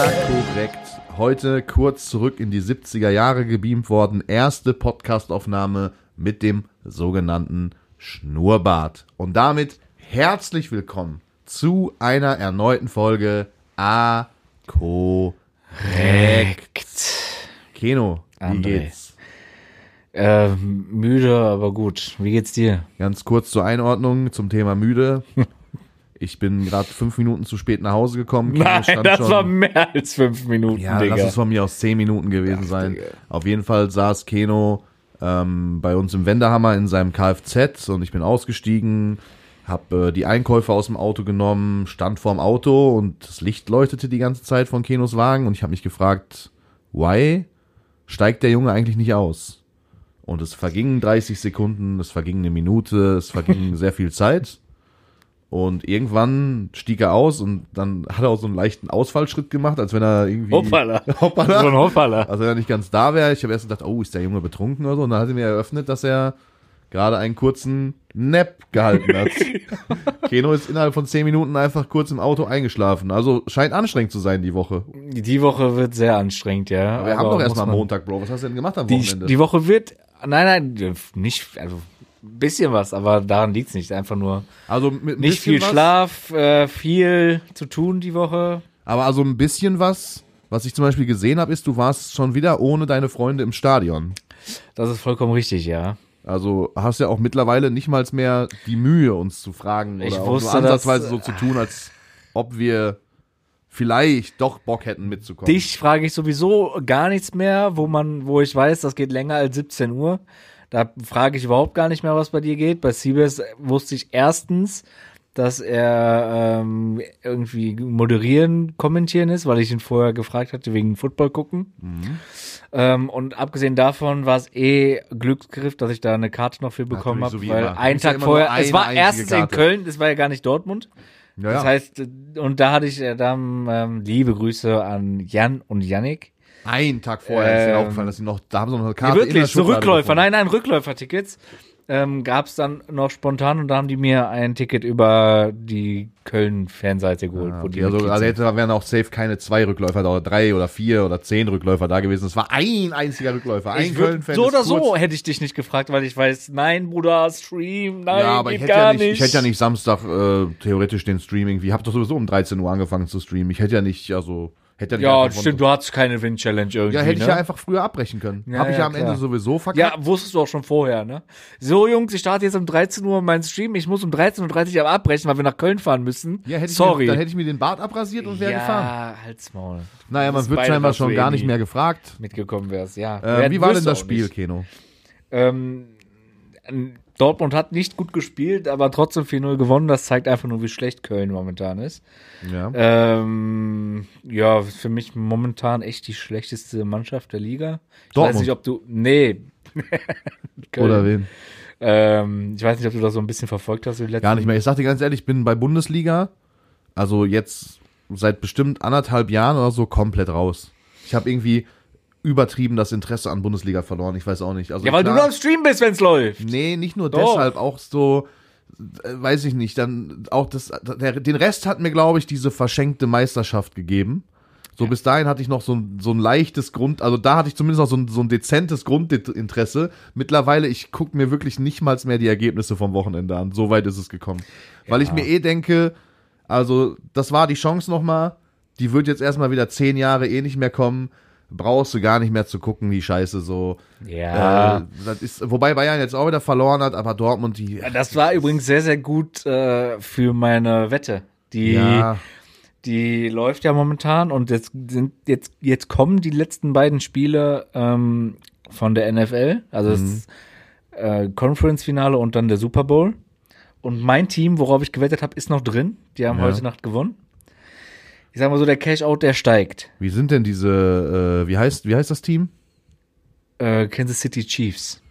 Ja, korrekt. Heute kurz zurück in die 70er Jahre gebeamt worden. Erste Podcastaufnahme mit dem sogenannten Schnurrbart. Und damit herzlich willkommen zu einer erneuten Folge A korrekt. Keno, wie André. geht's? Äh, müde, aber gut. Wie geht's dir? Ganz kurz zur Einordnung zum Thema müde. Ich bin gerade fünf Minuten zu spät nach Hause gekommen. Nein, das schon- war mehr als fünf Minuten, Ja, Digga. lass es von mir aus zehn Minuten gewesen sein. Digga. Auf jeden Fall saß Keno ähm, bei uns im Wendehammer in seinem Kfz und ich bin ausgestiegen, hab äh, die Einkäufe aus dem Auto genommen, stand vorm Auto und das Licht leuchtete die ganze Zeit von Kenos Wagen und ich habe mich gefragt, why steigt der Junge eigentlich nicht aus? Und es vergingen 30 Sekunden, es verging eine Minute, es verging sehr viel Zeit. Und irgendwann stieg er aus und dann hat er auch so einen leichten Ausfallschritt gemacht, als wenn er irgendwie. Hoppala. Hoppala. So ein Hoppala. Also wenn er nicht ganz da wäre. Ich habe erst gedacht, oh, ist der Junge betrunken oder so. Und dann hat er mir eröffnet, dass er gerade einen kurzen Nap gehalten hat. Keno ist innerhalb von 10 Minuten einfach kurz im Auto eingeschlafen. Also scheint anstrengend zu sein die Woche. Die Woche wird sehr anstrengend, ja. Aber wir haben doch erstmal Montag, Bro. Was hast du denn gemacht am Die, Wochenende? die Woche wird, nein, nein, nicht, also bisschen was, aber daran liegt's nicht. Einfach nur also nicht viel was, Schlaf, äh, viel zu tun die Woche. Aber also ein bisschen was, was ich zum Beispiel gesehen habe, ist, du warst schon wieder ohne deine Freunde im Stadion. Das ist vollkommen richtig, ja. Also hast ja auch mittlerweile nicht mal mehr die Mühe, uns zu fragen Ich oder auch wusste, nur ansatzweise dass- so zu tun, als ob wir vielleicht doch Bock hätten mitzukommen. Dich frage ich sowieso gar nichts mehr, wo man, wo ich weiß, das geht länger als 17 Uhr. Da frage ich überhaupt gar nicht mehr, was bei dir geht. Bei CBS wusste ich erstens, dass er ähm, irgendwie moderieren, kommentieren ist, weil ich ihn vorher gefragt hatte wegen Football gucken. Ähm, und abgesehen davon war es eh Glücksgriff, dass ich da eine Karte noch für bekommen habe, so weil immer. Einen ja Tag nur vorher, es war erstens in Karte. Köln, es war ja gar nicht Dortmund. ja, Das ja. heißt, und da hatte ich äh, dann ähm, liebe Grüße an Jan und Yannick. Einen Tag vorher ist mir Ähm, aufgefallen, dass sie noch, da haben sie noch eine Ja, Karte der wirklich, so Rückläufer. Nein, nein, Rückläufertickets. Ähm, gab es dann noch spontan und da haben die mir ein Ticket über die Köln-Fanseite geholt. Ah, wo die also, also hätte, da wären auch safe keine zwei Rückläufer da, oder drei oder vier oder zehn Rückläufer da gewesen. Es war ein einziger Rückläufer. Ein Köln-Fan so oder so hätte ich dich nicht gefragt, weil ich weiß, nein, Bruder, Stream, nein, Ja, aber ich hätte gar ja nicht, nicht. ich hätte ja nicht Samstag äh, theoretisch den Streaming. Wie habt doch sowieso um 13 Uhr angefangen zu streamen. Ich hätte ja nicht, also hätte ja Ja, stimmt, du hattest keine Win-Challenge irgendwie. Ja, hätte ich ne? ja einfach früher abbrechen können. Ja, Habe ich ja ja, am klar. Ende sowieso Ja, verkackt. wusstest du auch schon vorher, ne? So, Jungs, ich starte jetzt um 13 Uhr meinen Stream. Ich muss um 13.30 Uhr aber abbrechen, weil wir nach Köln fahren müssen. Ja, hätte ich Sorry. Mir, dann hätte ich mir den Bart abrasiert und wäre ja, gefahren. halt's Maul. Naja, man Das wird scheinbar schon gar nicht mehr gefragt. Mitgekommen wärst, ja. Äh, wie war denn das Spiel, nicht. Keno? Ähm, Dortmund hat nicht gut gespielt, aber trotzdem 4-0 gewonnen. Das zeigt einfach nur, wie schlecht Köln momentan ist. Ja. Ähm, ja, für mich momentan echt die schlechteste Mannschaft der Liga. Ich Dortmund. weiß nicht, ob du. Nee. Oder wen? Ähm, ich weiß nicht, ob du das so ein bisschen verfolgt hast. Gar nicht mehr. Ich sag dir ganz ehrlich, ich bin bei Bundesliga, also jetzt seit bestimmt anderthalb Jahren oder so, komplett raus. Ich habe irgendwie übertrieben das Interesse an Bundesliga verloren. Ich weiß auch nicht. Also Ja, weil du klar- nur am Stream bist, wenn's läuft. Nee, nicht nur Doch. deshalb, auch so, äh, weiß ich nicht, dann auch das, der, den Rest hat mir, glaube ich, diese verschenkte Meisterschaft gegeben. So bis dahin hatte ich noch so ein, so ein leichtes Grund, also da hatte ich zumindest noch so ein, so ein dezentes Grundinteresse. Mittlerweile, ich gucke mir wirklich nicht mal mehr die Ergebnisse vom Wochenende an. So weit ist es gekommen. Weil ich mir eh denke, also das war die Chance nochmal, die wird jetzt erstmal wieder zehn Jahre eh nicht mehr kommen. Brauchst du gar nicht mehr zu gucken, die Scheiße so. Ja. Äh, das ist, wobei Bayern jetzt auch wieder verloren hat, aber Dortmund, die. Das war übrigens sehr, sehr gut äh, für meine Wette. Die, ja, die läuft ja momentan und jetzt sind jetzt jetzt kommen die letzten beiden Spiele ähm, von der NFL, also das äh, Conference-Finale und dann der Super Bowl. Und mein Team, worauf ich gewettet habe, ist noch drin. Die haben Ja. heute Nacht gewonnen. Ich sag mal so, der Cash-Out, der steigt. wie sind denn diese, äh, wie heißt, wie heißt das Team? Äh, Kansas City Chiefs,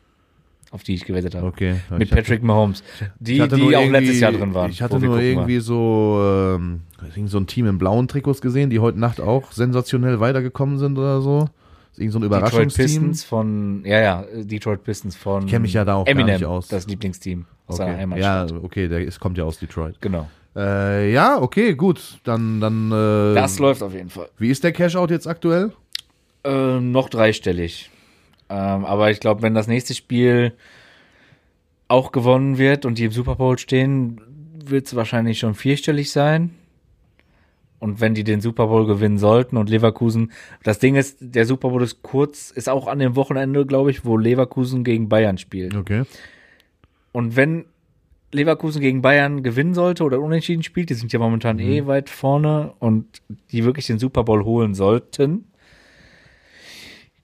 auf die ich gewettet habe. Okay. Mit Ich hatte- Patrick Mahomes. Die, ich die auch letztes Jahr drin waren. Ich hatte nur irgendwie so, ähm, so ein Team in blauen Trikots gesehen, die heute Nacht auch sensationell weitergekommen sind oder so. Das ist irgend so ein Detroit Überraschungsteam. Pistons von, ja, ja, Detroit Pistons von kenn mich ja da auch gar Eminem, nicht aus. das Lieblingsteam aus seiner Okay. Heimatstadt. Ja, okay, der ist, kommt ja aus Detroit. Genau. Äh, ja, okay, gut. Dann, dann. Äh, Das läuft auf jeden Fall. wie ist der Cashout jetzt aktuell? Äh, noch dreistellig. Ähm, aber ich glaube, wenn das nächste Spiel auch gewonnen wird und die im Super Bowl stehen, wird es wahrscheinlich schon vierstellig sein. Und wenn die den Super Bowl gewinnen sollten und Leverkusen, das Ding ist, der Super Bowl ist kurz, ist auch an dem Wochenende, glaube ich, wo Leverkusen gegen Bayern spielt. Okay. Und wenn Leverkusen gegen Bayern gewinnen sollte oder unentschieden spielt, die sind ja momentan Mhm. eh weit vorne und die wirklich den Super Bowl holen sollten,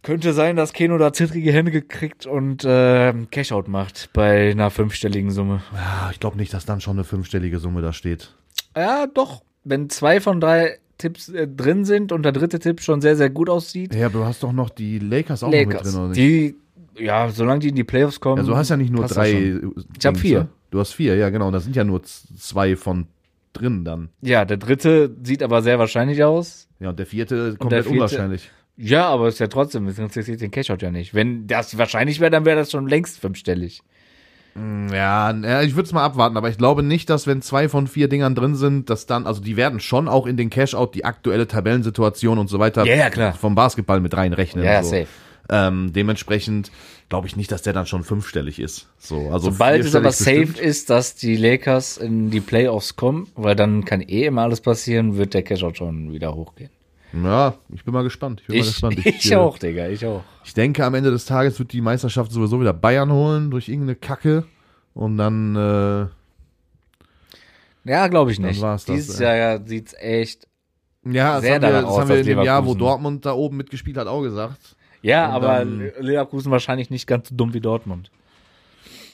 könnte sein, dass Keno da zittrige Hände gekriegt und äh, Cashout macht bei einer fünfstelligen Summe. Ja, ich glaube nicht, dass dann schon eine fünfstellige Summe da steht. Ja, doch. Wenn zwei von drei Tipps äh, drin sind und der dritte Tipp schon sehr, sehr gut aussieht, Ja, aber du hast doch noch die Lakers auch noch mit Lakers. drin, oder nicht? Die, ja, solange die in die Playoffs kommen. also du hast ja nicht nur drei. Dings, Ich hab vier. Du hast vier, ja genau. Und da sind ja nur zwei von drin dann. Ja, der dritte sieht aber sehr wahrscheinlich aus. Ja, und der vierte komplett vierte- unwahrscheinlich. Ja, aber ist ja trotzdem, es interessiert den Cashout ja nicht. Wenn das wahrscheinlich wäre, dann wäre das schon längst fünfstellig. Ja, ja, ich würde es mal abwarten, aber ich glaube nicht, dass wenn zwei von vier Dingern drin sind, dass dann, also die werden schon auch in den Cashout die aktuelle Tabellensituation und so weiter Ja, ja, vom Basketball mit reinrechnen. Ja, so. safe. Ähm, dementsprechend glaube ich nicht, dass der dann schon fünfstellig ist. So, also Sobald es aber safe bestimmt. ist, dass die Lakers in die Playoffs kommen, weil dann kann eh immer alles passieren, wird der Cashout schon wieder hochgehen. Ja, ich bin mal gespannt. Ich bin mal Ich, gespannt. ich, äh, auch, Digga, ich auch. Ich denke, am Ende des Tages wird die Meisterschaft sowieso wieder Bayern holen durch irgendeine Kacke. Und dann, äh, Ja, glaube ich nicht. das, Dieses ey. Jahr ja, sieht's echt. ja, das Sehr haben wir, das aus, haben wir in dem Jahr, wo Dortmund da oben mitgespielt hat, auch gesagt. Ja, Und aber dann- Leverkusen wahrscheinlich nicht ganz so dumm wie Dortmund.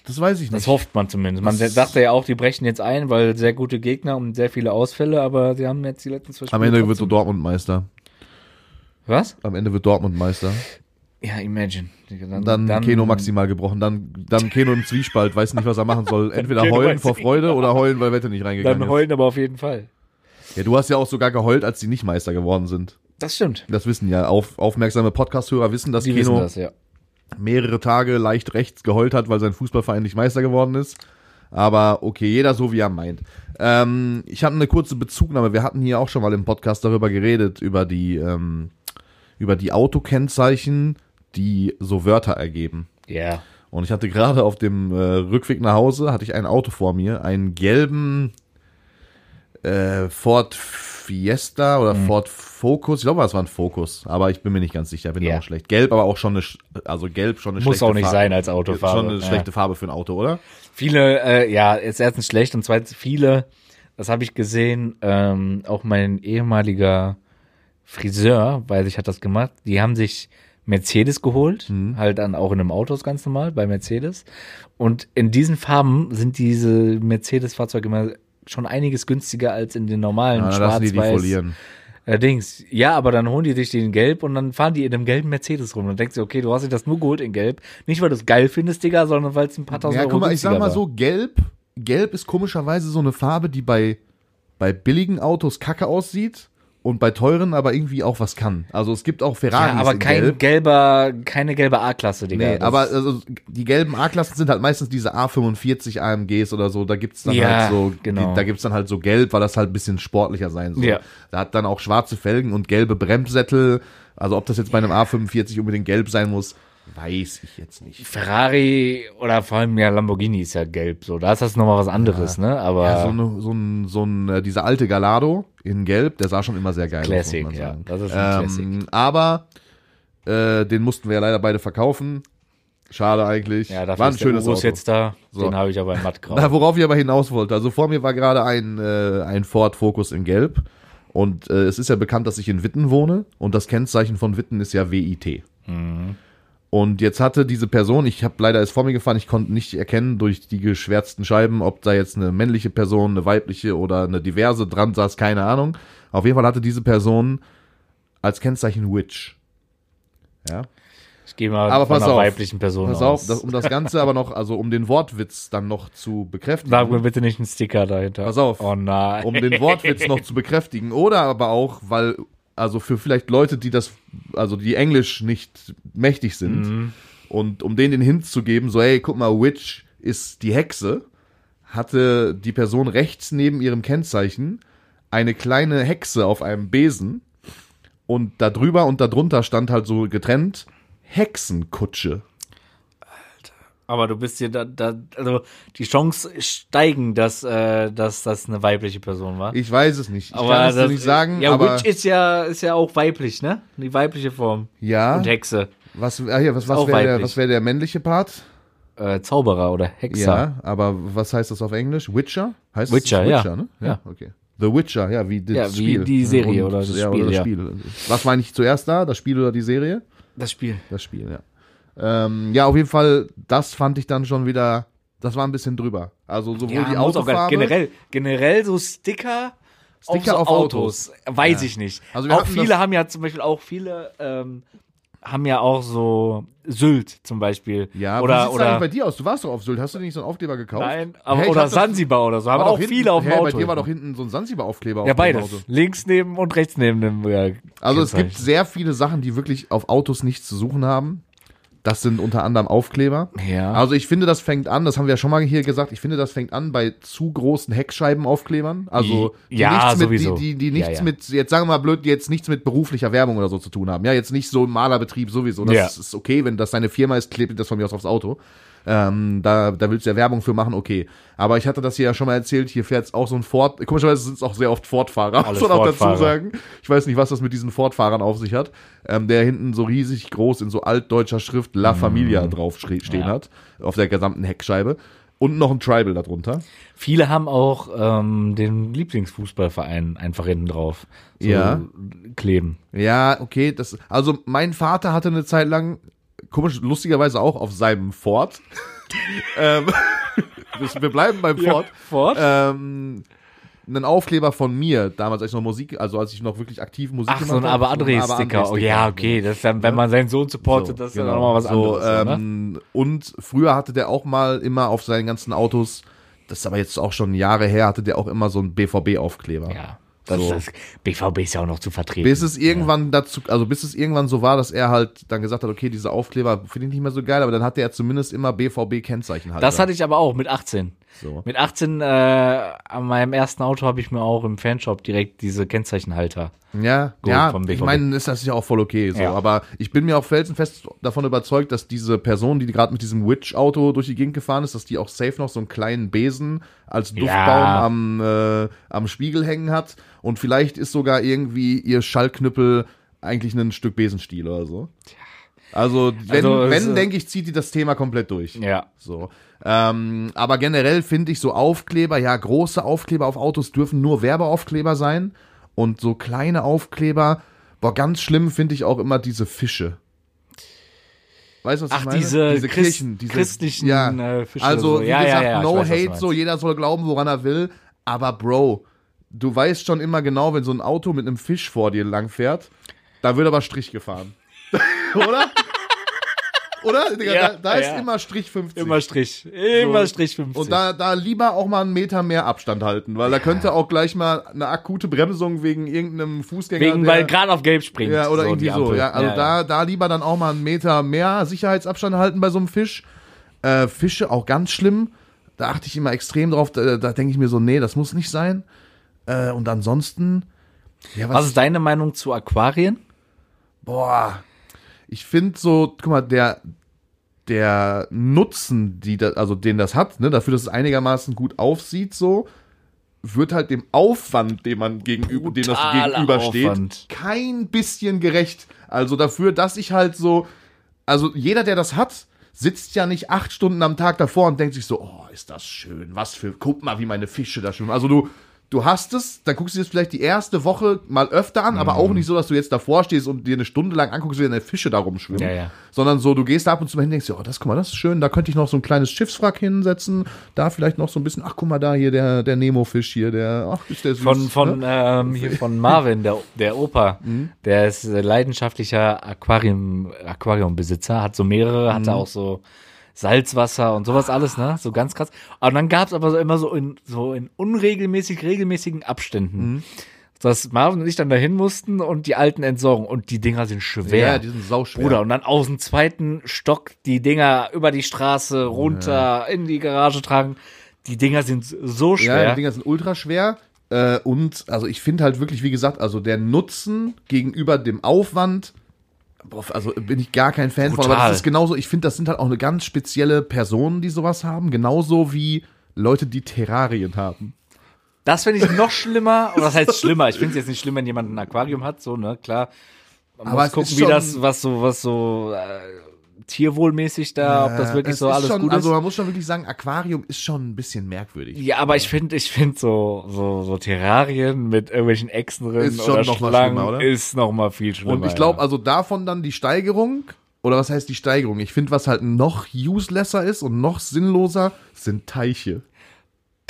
Das weiß ich Das nicht. hofft man zumindest. Man Das- dachte ja auch, die brechen jetzt ein, weil sehr gute Gegner und sehr viele Ausfälle, aber sie haben jetzt die letzten zwei Am Ende wird so Dortmund Meister. Was? Am Ende wird Dortmund Meister. Ja, imagine. Digga, Dann, Keno maximal gebrochen. Dann, dann Keno im Zwiespalt, weiß nicht, was er machen soll. Entweder heulen vor. Freude oder heulen, weil Wette nicht reingegangen Dann ist. heulen aber auf jeden Fall. Ja, du hast ja auch sogar geheult, als die nicht Meister geworden sind. Das stimmt. Das wissen ja auf, aufmerksame Podcast-Hörer wissen, dass Die Keno wissen das, ja. mehrere Tage leicht rechts geheult hat, weil sein Fußballverein nicht Meister geworden ist. Aber okay, jeder so wie er meint. Ähm, ich habe eine kurze Bezugnahme. Wir hatten hier auch schon mal im Podcast darüber geredet, über die, ähm, über die Autokennzeichen, die so Wörter ergeben. Ja. Und ich hatte gerade auf dem äh, Rückweg nach Hause, hatte ich ein Auto vor mir, einen gelben äh, Ford Fiesta oder Ford Focus. Ich glaube, das war ein Focus, aber ich bin mir nicht ganz sicher, bin Ja. auch schlecht. Gelb, aber auch schon eine, also gelb schon eine Muss schlechte auch nicht Farbe. sein als Autofarbe. Schon eine Ja. schlechte Farbe für ein Auto, oder? Viele, äh, ja, ist erstens schlecht und zweitens viele, das habe ich gesehen, ähm, auch mein ehemaliger Friseur, weiß ich, hat das gemacht, die haben sich Mercedes geholt, Mhm. halt dann auch in einem Autos ganz normal bei Mercedes. Und in diesen Farben sind diese Mercedes-Fahrzeuge immer schon einiges günstiger als in den normalen Ja, schwarz-weiß folieren. äh, Dings. Ja, aber dann holen die sich den gelb und dann fahren die in einem gelben Mercedes rum. Und dann denkst du, okay, du hast dir das nur geholt in gelb. Nicht, weil du es geil findest, Digga, sondern weil es ein paar tausend Ja, Euro guck mal, ich sag mal war. so, gelb, gelb ist komischerweise so eine Farbe, die bei, bei billigen Autos kacke aussieht und bei teuren aber irgendwie auch was kann. Also es gibt auch Ferraris Ja, aber in kein gelb. gelber, keine gelbe A-Klasse, Digga. Nee, aber also, die gelben A-Klassen sind halt meistens diese A45 AMGs oder so. Da gibt's dann Ja, halt so, genau. die, da gibt's dann halt so gelb, weil das halt ein bisschen sportlicher sein soll. Ja. Da hat dann auch schwarze Felgen und gelbe Bremssättel. Also ob das jetzt bei einem A45 unbedingt gelb sein muss, weiß ich jetzt nicht. Ferrari oder vor allem ja Lamborghini ist ja gelb, so. Da ist das nochmal was anderes, ne? Aber Ja, so, eine, so ein, so ein, äh, dieser alte Gallardo in gelb, der sah schon immer sehr geil Classic, aus, muss man ja. Das ist ein Classic. ähm, Aber, äh, den mussten wir ja leider beide verkaufen. Schade eigentlich. ja, dafür War ein ist der schönes Urus Auto. jetzt da. So. Den habe ich aber in mattgrau. Na, worauf ich aber hinaus wollte. Also vor mir war gerade ein, äh, ein Ford Focus in Gelb. Und äh, es ist ja bekannt, dass ich in Witten wohne. Und das Kennzeichen von Witten ist ja WIT. Und jetzt hatte diese Person, ich habe leider ist vor mir gefahren, ich konnte nicht erkennen durch die geschwärzten Scheiben, ob da jetzt eine männliche Person, eine weibliche oder eine diverse dran saß, keine Ahnung. Auf jeden Fall hatte diese Person als Kennzeichen Witch. Ja. Ich gehe mal Aber von pass einer auf. weiblichen Person Pass aus. auf, das, um das Ganze aber noch, also um den Wortwitz dann noch zu bekräftigen. Sag mir bitte nicht einen Sticker dahinter. Pass auf. Oh nein. um den Wortwitz noch zu bekräftigen. Oder aber auch, weil, also für vielleicht Leute, die das, also die Englisch nicht mächtig sind, Mhm. und um denen den Hint zu geben, so, hey, guck mal, Witch ist die Hexe, hatte die Person rechts neben ihrem Kennzeichen eine kleine Hexe auf einem Besen und da drüber und darunter stand halt so getrennt Hexenkutsche. Aber du bist hier da, da also die Chance steigen, dass, äh, dass das eine weibliche Person war. Ich weiß es nicht. Ich aber kann es das, nicht sagen, Ja, aber Witch ist ja, ist ja auch weiblich, ne? Die weibliche Form. ja, Und Hexe. was, ah, ja, was, was wäre der, was wär der männliche Part? Äh, Zauberer oder Hexer. Ja, aber was heißt das auf Englisch? Witcher? Heißt Witcher, es ja. Witcher, ne? Ja. okay. The Witcher, ja, wie das Ja, wie Spiel. die Serie Und- oder das ja, Spiel, Oder das ja. Spiel. Was war nicht zuerst da? Das Spiel oder die Serie? Das Spiel. Das Spiel, ja. Ähm, ja, auf jeden Fall, das fand ich dann schon wieder, das war ein bisschen drüber. Also sowohl Ja, die Autofarbe. generell, generell so Sticker, Sticker auf, auf so Autos. Weiß Ja. ich nicht. Also auch viele haben ja zum Beispiel auch viele ähm, haben ja auch so Sylt zum Beispiel. Ja, wie oder sieht's oder bei dir aus? Du warst doch auf Sylt. Hast du nicht so einen Aufkleber gekauft? nein, aber, ich oder Sansibar oder so. Haben auch hinten- viele auf dem hä, Auto. Bei dir war doch hinten so ein Sansibar-Aufkleber ja, auf dem beides. Links neben und rechts neben dem. Ja, Also es gibt sehr viele Sachen, die wirklich auf Autos nichts zu suchen haben. Das sind unter anderem Aufkleber. Ja. Also ich finde, das fängt an, das haben wir ja schon mal hier gesagt, ich finde, das fängt an bei zu großen Heckscheibenaufklebern. Also die Ja, nichts mit, sowieso. die, die, die Ja, nichts ja. mit, jetzt sagen wir mal blöd, die jetzt nichts mit beruflicher Werbung oder so zu tun haben. Ja, jetzt nicht so ein Malerbetrieb sowieso. Das Ja. ist okay, wenn das deine Firma ist, klebt das von mir aus aufs Auto. Ähm, da, da willst du ja Werbung für machen, okay. Aber ich hatte das hier ja schon mal erzählt, hier fährt auch so ein Ford, komischerweise sind es auch sehr oft Ford-Fahrer, Alles muss man auch dazu sagen. Ich weiß nicht, was das mit diesen Ford-Fahrern auf sich hat, ähm, der hinten so riesig groß in so altdeutscher Schrift La Familia drauf schre- stehen Ja. hat, auf der gesamten Heckscheibe. Und noch ein Tribal darunter. Viele haben auch ähm, den Lieblingsfußballverein einfach hinten drauf so Ja. kleben. Ja, okay, das, also mein Vater hatte eine Zeit lang, komisch, lustigerweise auch auf seinem Ford. ähm, wir- bleiben beim Ford. Ford? Ähm, einen Aufkleber von mir, damals als ich noch Musik, also als ich noch wirklich aktiv Musik Ach, so ein habe, aber André-Sticker. Oh, ja, okay. Das ist dann, wenn man seinen Sohn supportet, das ist dann nochmal was so, anderes. ähm, Und früher hatte der auch mal immer auf seinen ganzen Autos, das ist aber jetzt auch schon Jahre her, hatte der auch immer so einen BVB-Aufkleber. Ja. Das, So. das BVB ist ja auch noch zu vertreten. Bis es irgendwann dazu, also bis es irgendwann so war, dass er halt dann gesagt hat, okay, diese Aufkleber finde ich nicht mehr so geil, aber dann hatte er zumindest immer BVB-Kennzeichen halt. das hatte ich aber auch mit 18. so. Mit 18 äh, an meinem ersten Auto habe ich mir auch im Fanshop direkt diese Kennzeichenhalter. Ja, ja, vom ich meine, ist das ja auch voll okay. So. Ja. Aber ich bin mir auch felsenfest davon überzeugt, dass diese Person, die gerade mit diesem Witch-Auto durch die Gegend gefahren ist, dass die auch safe noch so einen kleinen Besen als Duftbaum Ja. am, äh, am Spiegel hängen hat. Und vielleicht ist sogar irgendwie ihr Schallknüppel eigentlich ein Stück Besenstiel oder so. Also, wenn, Also, wenn äh, denke ich, zieht die das Thema komplett durch. Ja. So. Ähm, aber generell finde ich so Aufkleber, ja, große Aufkleber auf Autos dürfen nur Werbeaufkleber sein. Und so kleine Aufkleber, boah, ganz schlimm finde ich auch immer diese Fische. Weißt du, was Ach, ich meine? diese Christ- christlichen, ja. äh, Fische Also, so. wie Ja, ja, gesagt, ja, ich no weiß, hate, so, jeder soll glauben, woran er will. Aber Bro, du weißt schon immer genau, wenn so ein Auto mit einem Fisch vor dir langfährt, da wird aber Strich gefahren. Oder? Oder? Digga, Ja, da, da ist ja. immer Strich 50. Immer Strich. Immer So. Strich 50. Und da, da lieber auch mal einen Meter mehr Abstand halten, weil da könnte auch gleich mal eine akute Bremsung wegen irgendeinem Fußgänger. Wegen, der- weil gerade auf Gelb springt. ja, oder so, irgendwie so. Ja, also Da, da lieber dann auch mal einen Meter mehr Sicherheitsabstand halten bei so einem Fisch. Äh, Fische auch ganz schlimm. Da achte ich immer extrem drauf. Da, da denke ich mir so, nee, das muss nicht sein. Äh, und ansonsten, ja, was, Was ist deine Meinung zu Aquarien? boah, ich finde so, guck mal, der, der Nutzen, die da, also den das hat, ne, dafür, dass es einigermaßen gut aufsieht, so, wird halt dem Aufwand, den man gegenüber, dem das gegenübersteht, Aufwand. kein bisschen gerecht. Also dafür, dass ich halt so, also jeder, der das hat, sitzt ja nicht acht Stunden am Tag davor und denkt sich so, oh, ist das schön, was für, guck mal, wie meine Fische da schwimmen. Also du, du hast es, dann guckst du dir das vielleicht die erste Woche mal öfter an, aber Mhm. auch nicht so, dass du jetzt davor stehst und dir eine Stunde lang anguckst, wie deine Fische da rumschwimmen. Ja, ja. Sondern so, du gehst da ab und zu mal hin und denkst oh, das, guck mal, das ist schön, da könnte ich noch so ein kleines Schiffswrack hinsetzen, da vielleicht noch so ein bisschen, ach, guck mal da hier, der, der Nemo-Fisch hier, der, ach, ist der süß. Von, von, ne? ähm, hier von Marvin, der, der Opa. Mhm. Der ist äh, leidenschaftlicher Aquarium, Aquariumbesitzer, hat so mehrere, Mhm. hatte auch so Salzwasser und sowas alles, ne? So ganz krass. Und dann gab's aber so immer so in, so in unregelmäßig, regelmäßigen Abständen. Mhm. Dass Marvin und ich dann dahin mussten und die alten entsorgen. Und die Dinger sind schwer. Ja, die sind sauschwer. Bruder, und dann aus dem zweiten Stock die Dinger über die Straße runter in die Garage tragen. Die Dinger sind so Ja, schwer. die Dinger sind ultra schwer. Äh, und also ich finde halt wirklich, wie gesagt, also der Nutzen gegenüber dem Aufwand, also bin ich gar kein Fan von. Aber Brutal. das ist genauso, ich finde, das sind halt auch eine ganz spezielle Personen, die sowas haben. Genauso wie Leute, die Terrarien haben. Das finde ich noch schlimmer. Oder was heißt schlimmer? Ich finde es jetzt nicht schlimm, wenn jemand ein Aquarium hat, so, ne, klar. Man Aber muss gucken, wie das, was so, was so äh, tierwohlmäßig da, ob das wirklich Es so alles schon, gut Also ist. man muss schon wirklich sagen, Aquarium ist schon ein bisschen merkwürdig. Ja, aber ich finde, ich finde so, so, so Terrarien mit irgendwelchen Echsen drin Ist schon oder noch mal Schlangen schlimmer, oder? ist noch mal viel schlimmer. Und ich glaube, ja. also davon dann die Steigerung, oder was heißt die Steigerung? Ich finde, was halt noch uselesser ist und noch sinnloser, sind Teiche.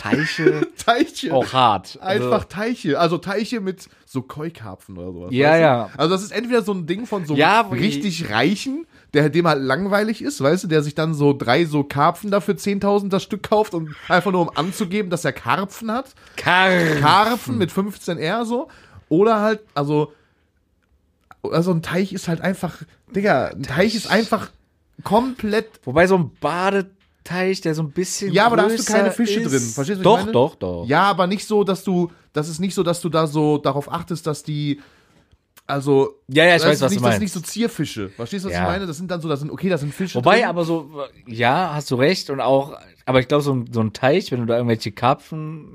Teiche Teiche. auch hart. Also, Einfach Teiche. Also Teiche mit so Keukarpfen oder sowas. Ja, weißt du? ja. Also das ist entweder so ein Ding von so Ja, richtig Reichen, der dem halt langweilig ist, weißt du, der sich dann so drei so Karpfen dafür 10.000 das Stück kauft und einfach nur um anzugeben, dass er Karpfen hat. Karpfen. Karpfen mit 15 R so. Oder halt, also, also ein Teich ist halt einfach, Digga, ein Teich ist einfach komplett Wobei so ein Badeteich, der so ein bisschen Ja, aber da hast du keine Fische ist. drin. Verstehst du, was ich Doch, meine? doch, doch. Ja, aber nicht so, dass du, das ist nicht so, dass du da so darauf achtest, dass die, also, Ja, ja, ich das weiß, ist was nicht, du Das meinst. sind nicht so Zierfische. Verstehst du, was Ja. ich meine? Das sind dann so, das sind, okay, das sind Fische. Wobei, drin. aber so, ja, hast du recht. Und auch, aber ich glaube, so, ein- so ein Teich, wenn du da irgendwelche Karpfen.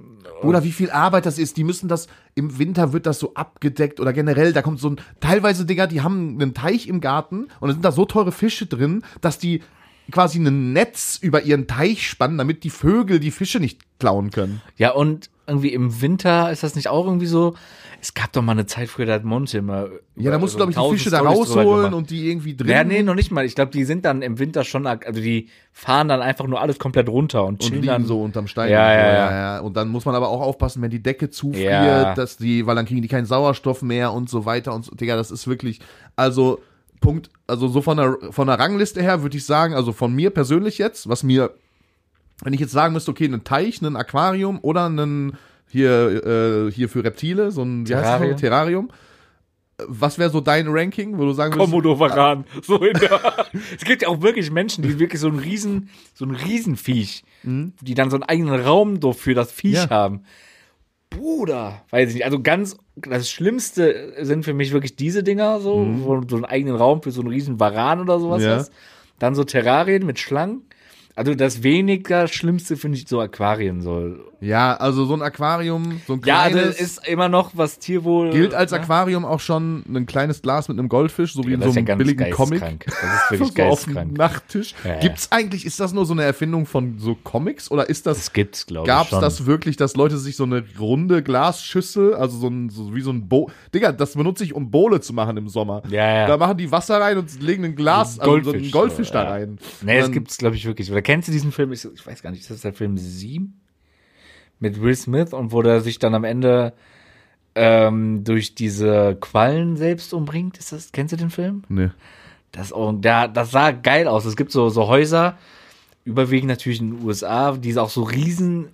Oder wie viel Arbeit das ist. Die müssen das, im Winter wird das so abgedeckt oder generell, da kommt so ein, teilweise, Digga, die haben einen Teich im Garten und da sind da so teure Fische drin, dass die quasi ein Netz über ihren Teich spannen, damit die Vögel die Fische nicht klauen können. Ja, und irgendwie im Winter ist das nicht auch irgendwie so. Es gab doch mal eine Zeit früher, da hat Monte immer. Ja, da musst du, so glaube ich, die Fische da rausholen und die irgendwie drin. Ja, nee, noch nicht mal. Ich glaube, die sind dann im Winter schon, also die fahren dann einfach nur alles komplett runter und und chillen liegen dann so unterm Stein. Ja, und so, ja, ja. Und dann muss man aber auch aufpassen, wenn die Decke zufriert, Ja. dass die, weil dann kriegen die keinen Sauerstoff mehr und so weiter und so. Digga, das ist wirklich, also Punkt, also so von der, von der Rangliste her würde ich sagen, also von mir persönlich jetzt, was mir, wenn ich jetzt sagen müsste, okay, ein Teich, ein Aquarium oder ein hier, äh, hier für Reptile, so ein, heißt das Terrarium. Terrarium. Was wäre so dein Ranking, wo du sagen würdest, Komodo Varan. So in der, es gibt ja auch wirklich Menschen, die wirklich so ein riesen, so ein Riesenviech, die dann so einen eigenen Raum für das Viech Ja. haben. Bruder, weiß ich nicht. Also ganz, das Schlimmste sind für mich wirklich diese Dinger, so, wo du so einen eigenen Raum für so einen riesen Varan oder sowas Ja. hast. Dann so Terrarien mit Schlangen. Also das weniger Schlimmste finde ich so Aquarien soll. Ja, also so ein Aquarium, so ein Ja, also kleines, ist immer noch was Tierwohl. gilt als ne? Aquarium auch schon ein kleines Glas mit einem Goldfisch, so wie in das so ja einem ganz billigen Comic. Das ist wirklich so auf geisteskrank. Nachttisch. Ja, ja. Gibt's eigentlich, ist das nur so eine Erfindung von so Comics oder ist das, Das gibt's, glaube ich. gab's schon. das wirklich, dass Leute sich so eine runde Glasschüssel, also so, ein, so wie so ein Bo, Digga, das benutze ich, um Bowle zu machen im Sommer. Ja, ja. Da machen die Wasser rein und legen ein Glas, also so einen Goldfisch so, da ja. rein. Nee, das Dann- gibt's, glaube ich, wirklich. Oder kennst du diesen Film? Ich, ich weiß gar nicht, ist das der Film Sieben? Mit Will Smith und wo der sich dann am Ende ähm, durch diese Quallen selbst umbringt. Ist das, kennst du den Film? Nee. Das, oh, der, das sah geil aus. Es gibt so, so Häuser, überwiegend natürlich in den USA, die auch so riesen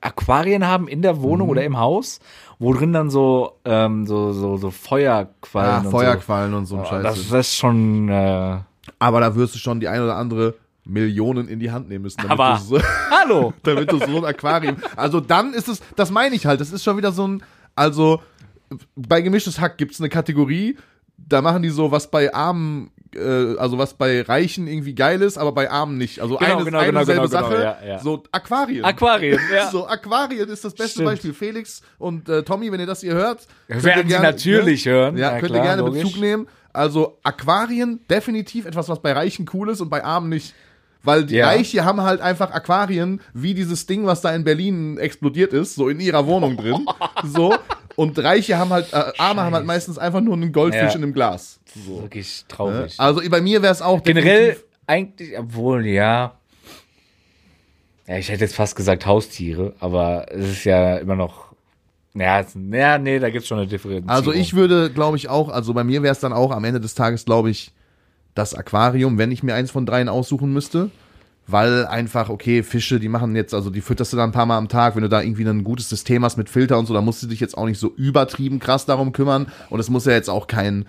Aquarien haben in der Wohnung oder im Haus, wo drin dann so, ähm, so, so, so Feuerquallen Ah, und Feuerquallen und so ein so. Scheiß. Das, das ist schon, äh, Aber da wirst du schon die ein oder andere Millionen in die Hand nehmen müssen, damit Aber- so, hallo! damit du so ein Aquarium. Also dann ist es, das meine ich halt, das ist schon wieder so ein, also bei gemischtes Hack gibt's eine Kategorie, da machen die so, was bei Armen, äh, also was bei Reichen irgendwie geil ist, aber bei Armen nicht. Also Genau, eine, genau, eine genau, selbe genau, Sache, genau, ja, ja. so Aquarien. Aquarien, ja. So, Aquarien ist das beste Stimmt. Beispiel. Felix und äh, Tommy, wenn ihr das hier hört, werden ihr sie gerne- natürlich ne? hören. Ja, Ja, könnt klar, ihr gerne logisch. Bezug nehmen. Also Aquarien, definitiv etwas, was bei Reichen cool ist und bei Armen nicht. Weil die Ja. Reiche haben halt einfach Aquarien, wie dieses Ding, was da in Berlin explodiert ist, so in ihrer Wohnung drin. so. Und Reiche haben halt, äh, Arme haben halt meistens einfach nur einen Goldfisch Ja. in einem Glas. So. Wirklich traurig. Also bei mir wäre es auch Generell eigentlich, obwohl, ja. Ja, ich hätte jetzt fast gesagt Haustiere, aber es ist ja immer noch. Ja, es, ja nee, da gibt's schon eine Differenzierung. Also ich würde, glaube ich, auch, also bei mir wäre es dann auch am Ende des Tages, glaube ich, das Aquarium, wenn ich mir eins von dreien aussuchen müsste. Weil einfach, okay, Fische, die machen jetzt, also die fütterst du dann ein paar Mal am Tag, wenn du da irgendwie ein gutes System hast mit Filter und so, da musst du dich jetzt auch nicht so übertrieben krass darum kümmern. Und es muss ja jetzt auch kein,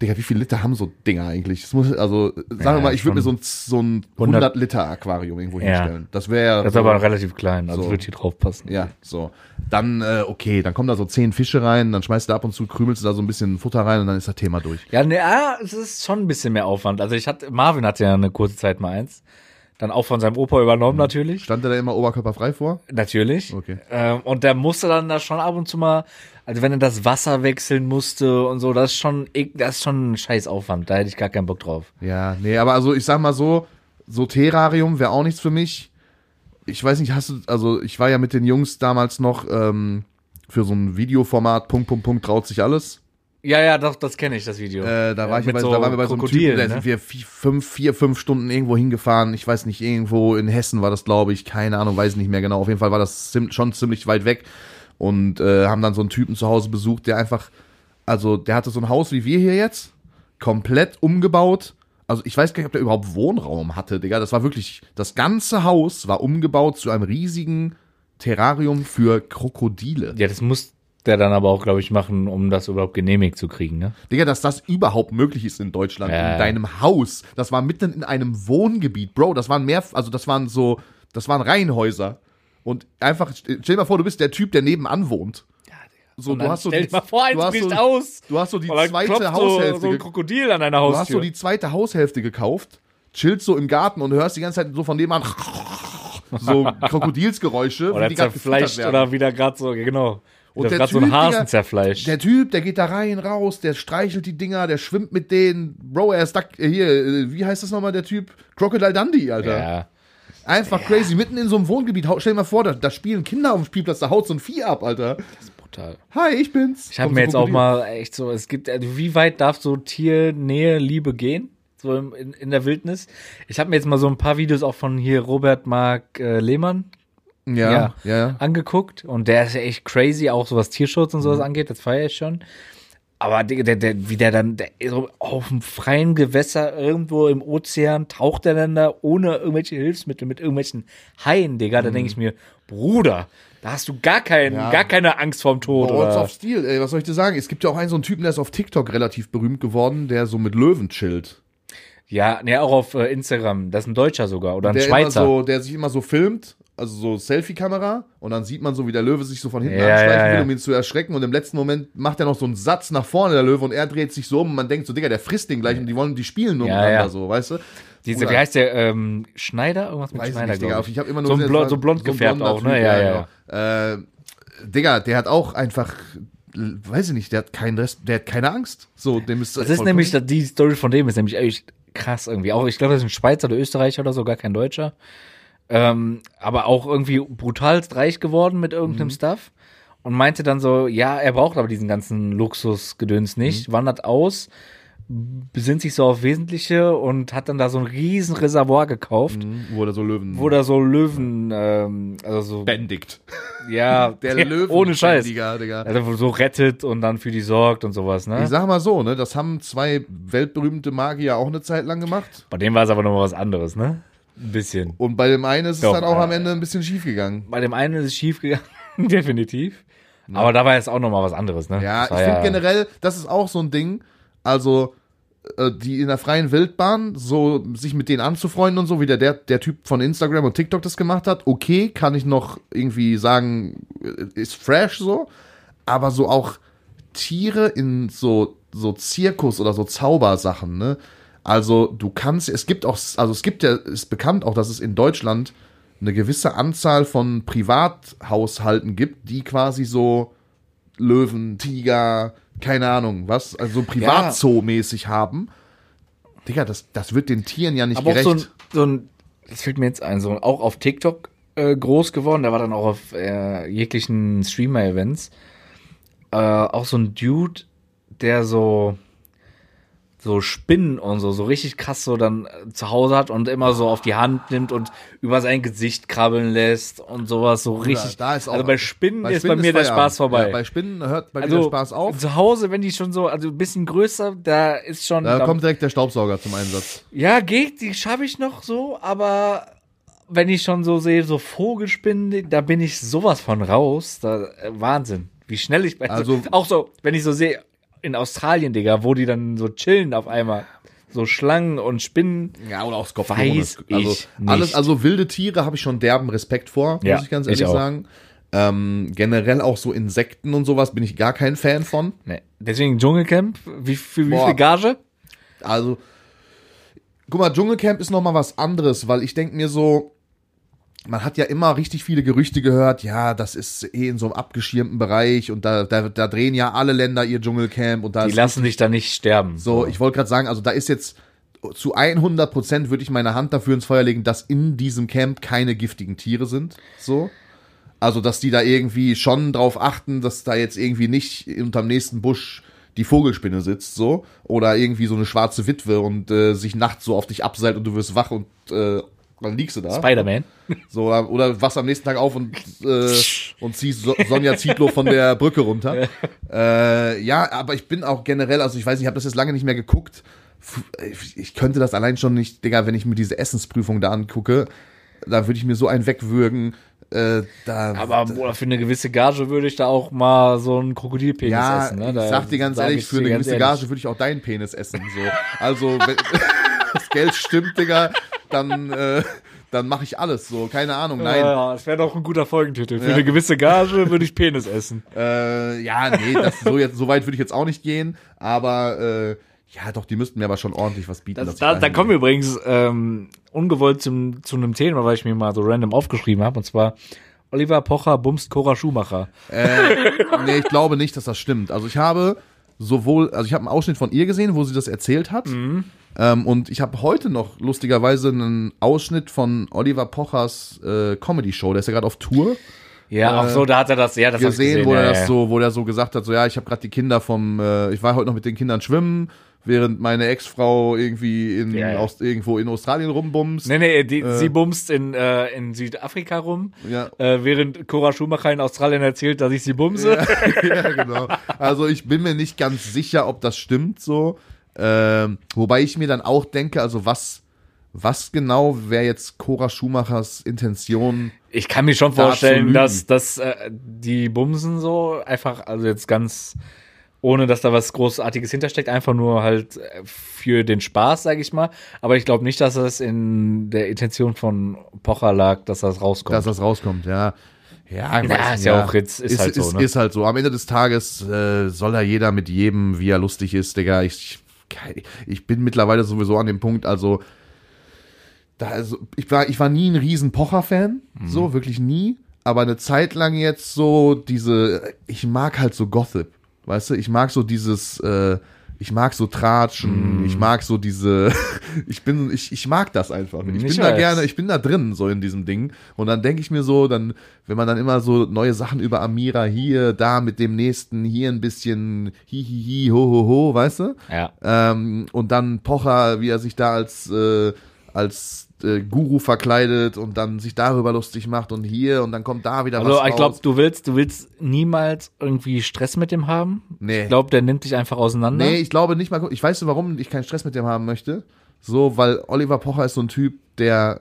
Digga, wie viele Liter haben so Dinger eigentlich? Das muss, also, sagen wir Ja, mal, ich würde mir so ein, so ein 100 100 Liter Aquarium irgendwo Ja. hinstellen. Das wäre Das ist so, aber relativ klein, also so. würde hier drauf passen. ja, so. Dann, äh, okay, dann kommen da so zehn Fische rein, dann schmeißt du ab und zu, krümelst du da so ein bisschen Futter rein und dann ist das Thema durch. Ja, ne, ja, es ist schon ein bisschen mehr Aufwand. Also ich hatte, Marvin hatte ja eine kurze Zeit mal eins. Dann auch von seinem Opa übernommen Mhm. natürlich. Stand der da immer oberkörperfrei vor? Natürlich. Okay. Ähm, und der musste dann da schon ab und zu mal, also wenn er das Wasser wechseln musste und so, das ist schon, das ist schon ein scheiß Aufwand. Da hätte ich gar keinen Bock drauf. Ja, nee, aber also ich sag mal so, so Terrarium wäre auch nichts für mich. Ich weiß nicht, hast du, also ich war ja mit den Jungs damals noch ähm, für so ein Videoformat, Punkt, Punkt, Punkt, traut sich alles. Ja, ja, doch, das kenne ich, das Video. Äh, da war ich mit bei, so da waren wir bei so einem Typen, da ne? sind wir vier, fünf, vier, fünf Stunden irgendwo hingefahren. Ich weiß nicht, irgendwo in Hessen war das, glaube ich. Keine Ahnung, weiß nicht mehr genau. Auf jeden Fall war das schon ziemlich weit weg. Und äh, haben dann so einen Typen zu Hause besucht, der einfach, also der hatte so ein Haus wie wir hier jetzt, komplett umgebaut. Also ich weiß gar nicht, ob der überhaupt Wohnraum hatte, Digga. Das war wirklich, das ganze Haus war umgebaut zu einem riesigen Terrarium für Krokodile. Ja, das muss der dann aber auch, glaube ich, machen, um das überhaupt genehmigt zu kriegen, ne? Digga, dass das überhaupt möglich ist in Deutschland, Ja. in deinem Haus. Das war mitten in einem Wohngebiet, Bro. Das waren mehr, also das waren so, das waren Reihenhäuser. Und einfach, stell dir mal vor, du bist der Typ, der nebenan wohnt. So, du hast so stell dir mal vor, eins du bricht so, aus. Du hast so die zweite Haushälfte. So, so ein Krokodil an deiner du Haustür. hast so die zweite Haushälfte gekauft, chillst so im Garten und hörst die ganze Zeit so von dem an so Krokodilsgeräusche, oder wie die zerfleischt oder wieder gerade so, genau. Und der gerade so ein Typ, Hasen zerfleischt. Der Typ, der geht da rein, raus, der streichelt die Dinger, der schwimmt mit denen. Bro, er ist da, äh, hier, äh, wie heißt das nochmal, der Typ? Crocodile Dundee, Alter. ja. Einfach crazy, mitten in so einem Wohngebiet. Stell dir mal vor, da, da spielen Kinder auf dem Spielplatz, da haut so ein Vieh ab, Alter. Brutal. Hi, ich bin's. Ich habe Kommt mir jetzt auch mal echt so, es gibt, also wie weit darf so Tiernähe, Liebe gehen? So in, in der Wildnis. Ich habe mir jetzt mal so ein paar Videos auch von hier Robert Mark äh, Lehmann Ja, Ja. ja, angeguckt und der ist ja echt crazy, auch so was Tierschutz und Mhm. sowas angeht, das feiere ich schon. Aber der, der, der, wie der dann der, so auf dem freien Gewässer irgendwo im Ozean taucht er dann da ohne irgendwelche Hilfsmittel mit irgendwelchen Haien, Digga. Da denke ich mir, Bruder, da hast du gar, kein, Mhm. Ja. gar keine Angst vorm Tod. Lords of Steel, ey, was soll ich dir sagen? Es gibt ja auch einen so einen Typen, der ist auf TikTok relativ berühmt geworden, der so mit Löwen chillt. Ja, ne, auch auf äh, Instagram. Das ist ein Deutscher sogar oder ein Der Schweizer. immer so, der sich immer so filmt, also so Selfie-Kamera, und dann sieht man so, wie der Löwe sich so von hinten Ja, anschleichen ja, will, ja. um ihn zu erschrecken. Und im letzten Moment macht er noch so einen Satz nach vorne, der Löwe, und er dreht sich so um und man denkt so, Digga, der frisst den gleich und die wollen, die spielen nur Ja, miteinander ja. so, weißt du? Diese, wie heißt der? Ähm, Schneider? Irgendwas mit Weiß Schneider, nicht, Digga. ich. Ich habe immer nur so, ein gesehen, blond, so blond gefärbt blonder auch, ne? Typ, Ja, ja, ja. Äh, Digga, der hat auch einfach, weiß ich nicht, der hat keinen Rest, der hat keine Angst. So, dem ist Das ist nämlich, die Story von dem ist nämlich echt krass irgendwie. Auch, ich glaube, das ist ein Schweizer oder Österreicher oder so, gar kein Deutscher. Ähm, aber auch irgendwie brutalst reich geworden mit irgendeinem Stuff. Und meinte dann so, ja, er braucht aber diesen ganzen Luxusgedöns nicht, wandert aus, besinnt sich so auf Wesentliche und hat dann da so ein riesen Reservoir gekauft, wo der so Löwen wo da so Löwen, ähm, also so, bändigt. ja, Der ja, Löwen ohne Scheiß. Digga, Digga. Also so rettet und dann für die sorgt und sowas, ne? Ich sag mal so, ne, das haben zwei weltberühmte Magier auch eine Zeit lang gemacht. Bei dem war es aber noch mal was anderes, ne? Ein bisschen. Und bei dem einen ist es Doch, dann auch äh, am Ende ein bisschen schief gegangen. Bei dem einen ist es schief gegangen, definitiv. Aber da war jetzt auch noch mal was anderes, ne? Ja, ich finde generell, das ist auch so ein Ding, also äh, die in der freien Wildbahn, so sich mit denen anzufreunden und so, wie der, der, der Typ von Instagram und TikTok das gemacht hat, okay, kann ich noch irgendwie sagen, äh, ist fresh so, aber so auch Tiere in so, so Zirkus oder so Zaubersachen, ne? Also du kannst, es gibt auch, also es gibt ja, ist bekannt auch, dass es in Deutschland eine gewisse Anzahl von Privathaushalten gibt, die quasi so Löwen, Tiger, keine Ahnung, was, also Privatzoo-mäßig haben. Digga, das, das wird den Tieren ja nicht aber auch gerecht. so ein, so ein, das fällt mir jetzt ein, so auch auf TikTok äh, groß geworden, der war dann auch auf äh, jeglichen Streamer-Events. Äh, auch so ein Dude, der so so Spinnen und so, so richtig krass so dann äh, zu Hause hat und immer so auf die Hand nimmt und über sein Gesicht krabbeln lässt und sowas so richtig. da ist auch- also bei Spinnen ist Spinnen bei mir der Feierabend. Spaß vorbei. Ja, bei Spinnen hört bei mir also der Spaß auf. zu Hause, wenn die schon so, also ein bisschen größer, da ist schon. Da da- kommt direkt der Staubsauger zum Einsatz. ja, geht, die schaffe ich noch so, aber wenn ich schon so sehe, so Vogelspinnen, da bin ich sowas von raus. Da, äh, Wahnsinn. Wie schnell ich bei Also- auch so, wenn ich so sehe, in Australien, Digga, wo die dann so chillen auf einmal. So Schlangen und Spinnen. Ja, oder auch Skorpione. Weiß also ich alles, nicht. also wilde Tiere habe ich schon derben Respekt vor, Ja, muss ich ganz ich ehrlich auch. sagen. Ähm, generell auch so Insekten und sowas bin ich gar kein Fan von. Nee. Deswegen Dschungelcamp, wie, für wie viel Gage? Also, guck mal, Dschungelcamp ist noch mal was anderes, weil ich denke mir so, man hat ja immer richtig viele Gerüchte gehört, ja, das ist eh in so einem abgeschirmten Bereich und da, da, da drehen ja alle Länder ihr Dschungelcamp und da Die lassen dich da nicht sterben. so, ich wollte gerade sagen, also da ist jetzt zu 100 Prozent würde ich meine Hand dafür ins Feuer legen, dass in diesem Camp keine giftigen Tiere sind, so. Also, dass die da irgendwie schon drauf achten, dass da jetzt irgendwie nicht unterm nächsten Busch die Vogelspinne sitzt, so. Oder irgendwie so eine schwarze Witwe und äh, sich nachts so auf dich abseilt und du wirst wach und äh, dann liegst du da. Spider-Man. So, oder, oder wachst am nächsten Tag auf und, äh, und ziehst so Sonja Zietlow von der Brücke runter. Äh, ja, aber ich bin auch generell, also ich weiß nicht, ich habe das jetzt lange nicht mehr geguckt. Ich, ich könnte das allein schon nicht, Digga, wenn ich mir diese Essensprüfung da angucke, da würde ich mir so einen wegwürgen. Äh, da, Aber boah, für eine gewisse Gage würde ich da auch mal so einen Krokodilpenis ja, essen. Ne? ich Da sag dir ganz ehrlich, ich für eine gewisse ehrlich. Gage würde ich auch deinen Penis essen. So. Also, wenn das Geld stimmt, Digga, dann, äh, dann mache ich alles. So, keine Ahnung, nein. Ja, das wäre doch ein guter Folgentitel. Für Ja. eine gewisse Gage würde ich Penis essen. Äh, ja, nee, das, so, jetzt, so weit würde ich jetzt auch nicht gehen, aber äh, ja, doch, die müssten mir aber schon ordentlich was bieten. Das, da, da kommen wir übrigens ähm, ungewollt zum, zu einem Thema, weil ich mir mal so random aufgeschrieben habe. Und zwar Oliver Pocher bumst Cora Schumacher. Äh, nee, ich glaube nicht, dass das stimmt. Also ich habe sowohl, also ich habe einen Ausschnitt von ihr gesehen, wo sie das erzählt hat. Mhm. Ähm, und ich habe heute noch lustigerweise einen Ausschnitt von Oliver Pochers äh, Comedy-Show. Der ist ja gerade auf Tour. Ja, auch so, da hat er das, ja, das gesehen, gesehen, wo ja, er ja. das so, wo der so gesagt hat, so ja, ich habe gerade die Kinder vom, äh, ich war heute noch mit den Kindern schwimmen, während meine Ex-Frau irgendwie in Ja, ja. Aus, irgendwo in Australien rumbumst. Nee, nee, die, sie bumst in, äh, in Südafrika rum, Ja. äh, während Cora Schumacher in Australien erzählt, dass ich sie bumse. ja, genau. Also ich bin mir nicht ganz sicher, ob das stimmt so. Ähm, wobei ich mir dann auch denke, also was, was genau wäre jetzt Cora Schumachers Intention? Ich kann mir schon vorstellen, dass, dass äh, die Bumsen so einfach, also jetzt ganz, ohne dass da was Großartiges hintersteckt, einfach nur halt äh, für den Spaß, sag ich mal. Aber ich glaube nicht, dass das in der Intention von Pocher lag, dass das rauskommt. dass das rauskommt, ja. Ja, ich Ja, weiß, ist ja auch jetzt- ist halt so, ist, ne? ist halt so. Am Ende des Tages äh, soll da jeder mit jedem, wie er lustig ist, Digga. Ich, ich bin mittlerweile sowieso an dem Punkt, also, da, also ich, war, ich war nie ein riesen Pocher-Fan, Mhm. so, wirklich nie. Aber eine Zeit lang jetzt so diese, ich mag halt so Gossip, weißt du? Ich mag so dieses, äh, ich mag so. Tratschen, ich mag so diese, ich bin, ich, ich mag das einfach. Ich, Ich bin da weiß. gerne, ich bin da drin, so in diesem Ding. Und dann denke ich mir so, dann, wenn man dann immer so neue Sachen über Amira hier, da mit dem nächsten, hier ein bisschen hi, hi, hi, ho, ho, ho, weißt du? ja. Ähm, und dann Pocher, wie er sich da als, äh, als äh, Guru verkleidet und dann sich darüber lustig macht und hier und dann kommt da wieder Also was ich glaube, du willst, du willst niemals irgendwie Stress mit dem haben. Nee. Ich glaube, der nimmt dich einfach auseinander. Nee, ich glaube nicht mal. Ich weiß, warum ich keinen Stress mit dem haben möchte. So, weil Oliver Pocher ist so ein Typ, der.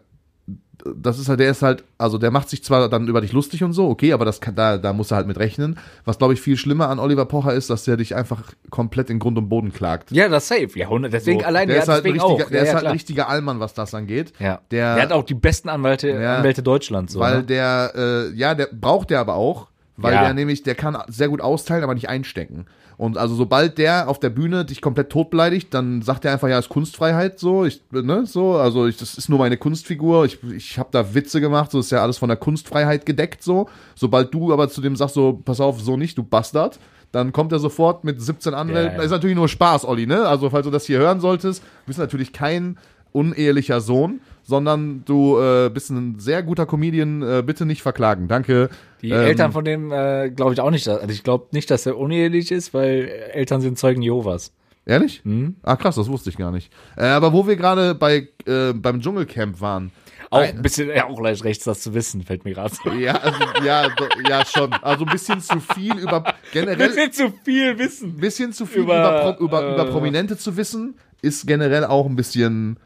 Das ist halt, der ist halt, also der macht sich zwar dann über dich lustig und so, okay, aber das kann, da, da muss er halt mit rechnen. Was glaube ich viel schlimmer an Oliver Pocher ist, dass der dich einfach komplett in Grund und Boden klagt. Ja, das safe. Ja, 100. Deswegen So, allein, der ja, ist halt richtiger, auch. der ja, ist halt ein richtiger Allmann, was das angeht. Ja. Der- Der, hat auch die besten Anwälte, Ja. Anwälte Deutschlands. So, weil ne? der, äh, ja, der braucht der aber auch, weil Ja. der nämlich, der kann sehr gut austeilen, aber nicht einstecken. Und also sobald der auf der Bühne dich komplett tot beleidigt, dann sagt er einfach, ja, ist Kunstfreiheit so, ich, ne, so, also ich, das ist nur meine Kunstfigur, ich, ich habe da Witze gemacht, so ist ja alles von der Kunstfreiheit gedeckt so. Sobald du aber zu dem sagst so, pass auf, so nicht, du Bastard, dann kommt er sofort mit 17 Anwälten. Ja, ja. Ist natürlich nur Spaß, Olli, ne? Also falls du das hier hören solltest, du bist natürlich kein unehelicher Sohn, sondern du äh, bist ein sehr guter Comedian, äh, bitte nicht verklagen. Danke. Die Ähm, Eltern von dem äh, glaube ich auch nicht. dass- Also ich glaube nicht, dass er unehelich ist, weil Eltern sind Zeugen Jehovas. Ehrlich? Hm? Ah, krass, das wusste ich gar nicht. Äh, aber wo wir gerade bei äh, beim Dschungelcamp waren. Auch Ein- ein bisschen, ja, auch leicht rechts, das zu wissen, fällt mir gerade so. Ja, also, ja, do, ja, schon. Also ein bisschen zu viel über generell bisschen zu viel wissen. ein bisschen zu viel Über, über, über, äh, über Prominente zu wissen, ist generell auch ein bisschen,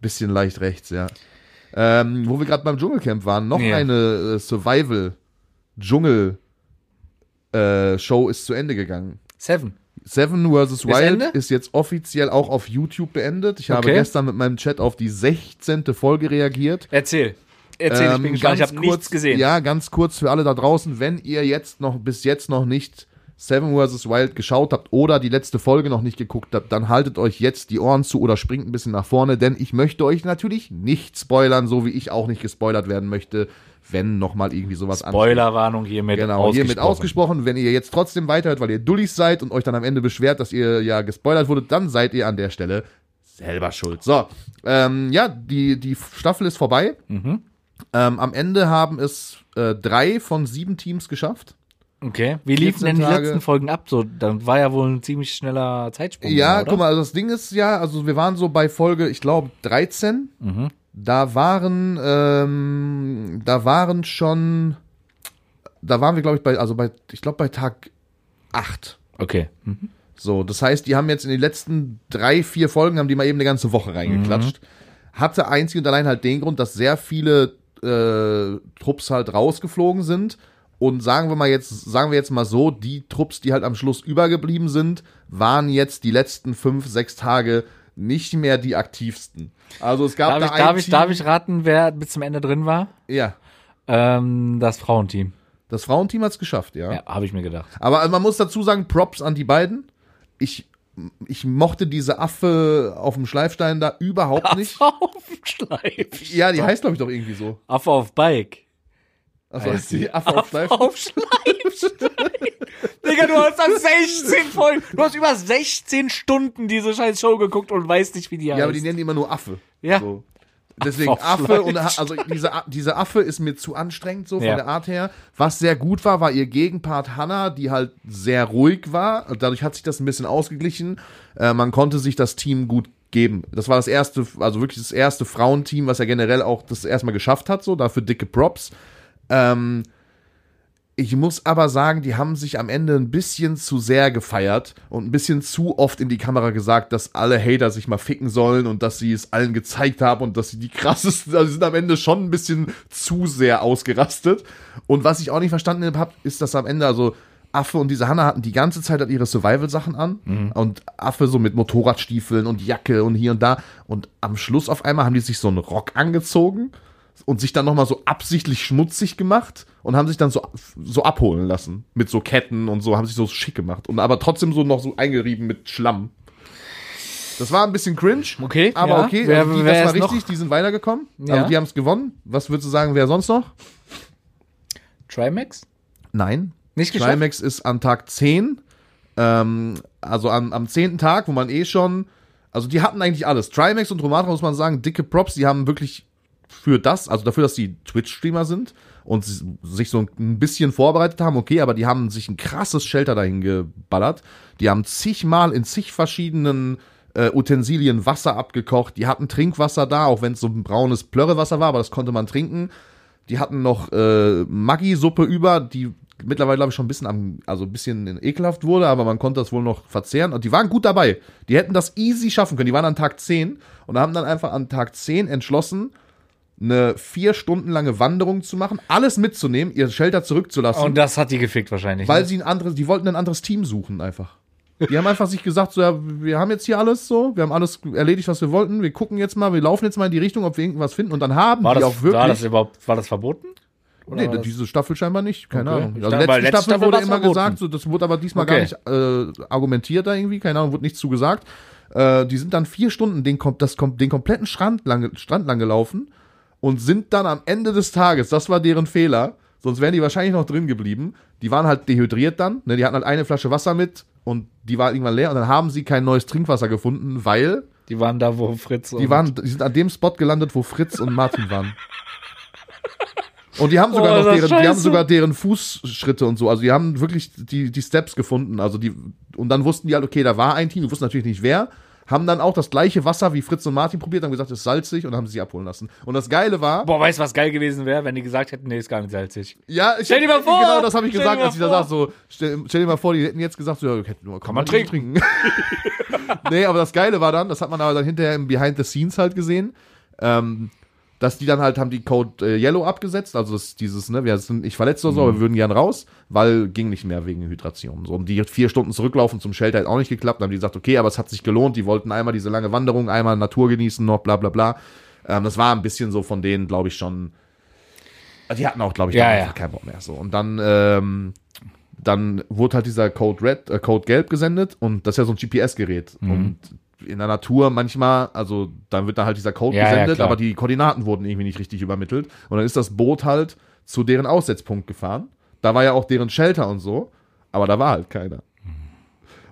bisschen leicht rechts, ja. Ähm, wo wir gerade beim Dschungelcamp waren, noch Ja. eine äh, Survival Dschungel äh, ist zu Ende gegangen. Seven. Seven vs. Wild Ende? ist jetzt offiziell auch auf YouTube beendet. Ich habe Okay. gestern mit meinem Chat auf die 16. Folge reagiert. Erzähl. Erzähl, ich Ähm, bin gespannt. Ich habe nichts gesehen. Ja, ganz kurz für alle da draußen, wenn ihr jetzt noch bis jetzt noch nicht Seven vs. Wild geschaut habt oder die letzte Folge noch nicht geguckt habt, dann haltet euch jetzt die Ohren zu oder springt ein bisschen nach vorne, denn ich möchte euch natürlich nicht spoilern, so wie ich auch nicht gespoilert werden möchte, wenn nochmal irgendwie sowas ansteht. Spoilerwarnung hiermit Genau, ausgesprochen. hiermit ausgesprochen. Wenn ihr jetzt trotzdem weiterhört, weil ihr Dullis seid und euch dann am Ende beschwert, dass ihr ja gespoilert wurdet, dann seid ihr an der Stelle selber schuld. So, ähm, ja, die, die Staffel ist vorbei. Mhm. Ähm, am Ende haben es äh, drei von sieben Teams geschafft. Okay. Wie liefen 14 denn die Tage. letzten Folgen ab? So, dann war ja wohl ein ziemlich schneller Zeitsprung. Ja, oder? guck mal, also das Ding ist ja, also wir waren so bei Folge, ich glaube, 13. Mhm. Da waren, ähm, da waren schon, da waren wir, glaube ich, bei, also bei, ich glaube, bei Tag 8. Okay. Mhm. So, das heißt, die haben jetzt in den letzten drei, vier Folgen, haben die mal eben eine ganze Woche reingeklatscht. Hatte einzig und allein halt den Grund, dass sehr viele äh, Trupps halt rausgeflogen sind. Und sagen wir mal jetzt, sagen wir jetzt mal so, die Trupps, die halt am Schluss übergeblieben sind, waren jetzt die letzten fünf, sechs Tage nicht mehr die aktivsten. Also es gab Darf, da ich, ein darf, ich, Team, darf ich raten, wer bis zum Ende drin war? Ja, Ähm, das Frauenteam. das Frauenteam hat's geschafft, ja. Ja, habe ich mir gedacht. Aber man muss dazu sagen, Props an die beiden. Ich, ich mochte diese Affe auf dem Schleifstein da überhaupt nicht. Auf Schleif. Ja, die heißt, glaube ich, doch irgendwie so. Affe auf Bike. Also Heißt heißt die Affe auf Schleif. Auf Schleifstein. Digga, du hast das 16 Folgen. Du hast über 16 Stunden diese scheiß Show geguckt und weißt nicht, wie die heißt. Ja, aber die nennen die immer nur Affe. Ja. So. Deswegen Affe und also diese, diese Affe ist mir zu anstrengend so von Ja. der Art her. Was sehr gut war, war ihr Gegenpart Hannah, die halt sehr ruhig war. Dadurch hat sich das ein bisschen ausgeglichen. Äh, man konnte sich das Team gut geben. Das war das erste, also wirklich das erste Frauenteam, was er generell auch das erstmal geschafft hat. So dafür dicke Props. Ähm, ich muss aber sagen, die haben sich am Ende ein bisschen zu sehr gefeiert und ein bisschen zu oft in die Kamera gesagt, dass alle Hater sich mal ficken sollen und dass sie es allen gezeigt haben und dass sie die krassesten, also sie sind am Ende schon ein bisschen zu sehr ausgerastet. Und was ich auch nicht verstanden habe, ist, dass am Ende, also Affe und diese Hanna hatten die ganze Zeit halt ihre Survival-Sachen an und Affe so mit Motorradstiefeln und Jacke und hier und da. Und am Schluss auf einmal haben die sich so einen Rock angezogen und sich dann nochmal so absichtlich schmutzig gemacht und haben sich dann so, so abholen lassen. Mit so Ketten und so, haben sich so schick gemacht. Und aber trotzdem so noch so eingerieben mit Schlamm. Das war ein bisschen cringe. Okay, Aber ja. okay, Wer- also die, wer das war ist noch? richtig, die sind weitergekommen. Ja. Also die haben es gewonnen. Was würdest du sagen, wer sonst noch? Trimax? Nein. Nicht geschafft? Climax ist an Tag 10. Ähm, also am, am 10. Tag, wo man eh schon. Also die hatten eigentlich alles. Trimax und Romatra muss man sagen, dicke Props, die haben wirklich für das, also dafür, dass die Twitch-Streamer sind und sich so ein bisschen vorbereitet haben, okay, aber die haben sich ein krasses Shelter dahin geballert. Die haben zigmal in zig verschiedenen äh, Utensilien Wasser abgekocht. Die hatten Trinkwasser da, auch wenn es so ein braunes Plörrewasser war, aber das konnte man trinken. Die hatten noch äh, Maggi-Suppe über, die mittlerweile, glaube ich, schon ein bisschen am, also ein bisschen ekelhaft wurde, aber man konnte das wohl noch verzehren. Und die waren gut dabei. Die hätten das easy schaffen können. Die waren an Tag 10 und haben dann einfach an Tag 10 entschlossen, eine vier Stunden lange Wanderung zu machen, alles mitzunehmen, ihr Shelter zurückzulassen, Und das hat die gefickt wahrscheinlich. weil ne? sie ein anderes, die wollten ein anderes Team suchen einfach. Die haben einfach sich gesagt, so, ja, wir haben jetzt hier alles so, wir haben alles erledigt, was wir wollten, wir gucken jetzt mal, wir laufen jetzt mal in die Richtung, ob wir irgendwas finden und dann haben war, die das, auch wirklich. war das überhaupt, war das verboten? Oder Nee, diese Staffel scheinbar nicht, keine Okay. Ahnung. Also letzte letzter Staffel Staffel wurde immer verboten. gesagt, so, das wurde aber diesmal Okay. gar nicht äh, argumentiert da irgendwie, keine Ahnung, wurde nichts zugesagt. Äh, die sind dann vier Stunden den, das, den kompletten Strand lang, Strand lang gelaufen und sind dann am Ende des Tages, das war deren Fehler, sonst wären die wahrscheinlich noch drin geblieben. Die waren halt dehydriert dann, ne, die hatten halt eine Flasche Wasser mit und die war irgendwann leer und dann haben sie kein neues Trinkwasser gefunden, weil Die waren da, wo Fritz die waren, die sind an dem Spot gelandet, wo Fritz und Martin waren. Und die haben sogar Oh, noch deren, die haben sogar deren Fußschritte und so. Also die haben wirklich die, die Steps gefunden. Also die, und dann wussten die halt, okay, da war ein Team, die wussten natürlich nicht wer. Haben dann auch das gleiche Wasser wie Fritz und Martin probiert, haben gesagt, es ist salzig und haben sie abholen lassen. Und das Geile war, Boah, weißt du, was geil gewesen wäre, wenn die gesagt hätten, nee, ist gar nicht salzig. ja, ich, Stell dir mal vor! genau das habe ich Stell gesagt, als ich da saß, so, stell, stell dir mal vor, die hätten jetzt gesagt, so, ja, hätten nur, kann, man nicht trinken. nee, aber das Geile war dann, das hat man aber dann hinterher im Behind the Scenes halt gesehen, ähm, dass die dann halt haben die Code äh, Yellow abgesetzt, also dieses, ne, wir sind nicht verletzt oder so, aber wir würden gern raus, weil ging nicht mehr wegen Hydration. So, und die vier Stunden zurücklaufen zum Shelter hat auch nicht geklappt, dann haben die gesagt, okay, aber es hat sich gelohnt, die wollten einmal diese lange Wanderung, einmal Natur genießen noch, bla bla bla. Ähm, das war ein bisschen so von denen, glaube ich, schon. Die hatten auch, glaube ich, Ja, ja. einfach keinen Bock mehr. So. Und dann, ähm, dann wurde halt dieser Code Red, äh, Code Gelb gesendet und das ist ja so ein GPS-Gerät. Mhm. Und in der Natur manchmal, also dann wird da halt dieser Code Ja, ja, gesendet, klar. aber die Koordinaten wurden irgendwie nicht richtig übermittelt. Und dann ist das Boot halt zu deren Aussetzpunkt gefahren. Da war ja auch deren Shelter und so, aber da war halt keiner.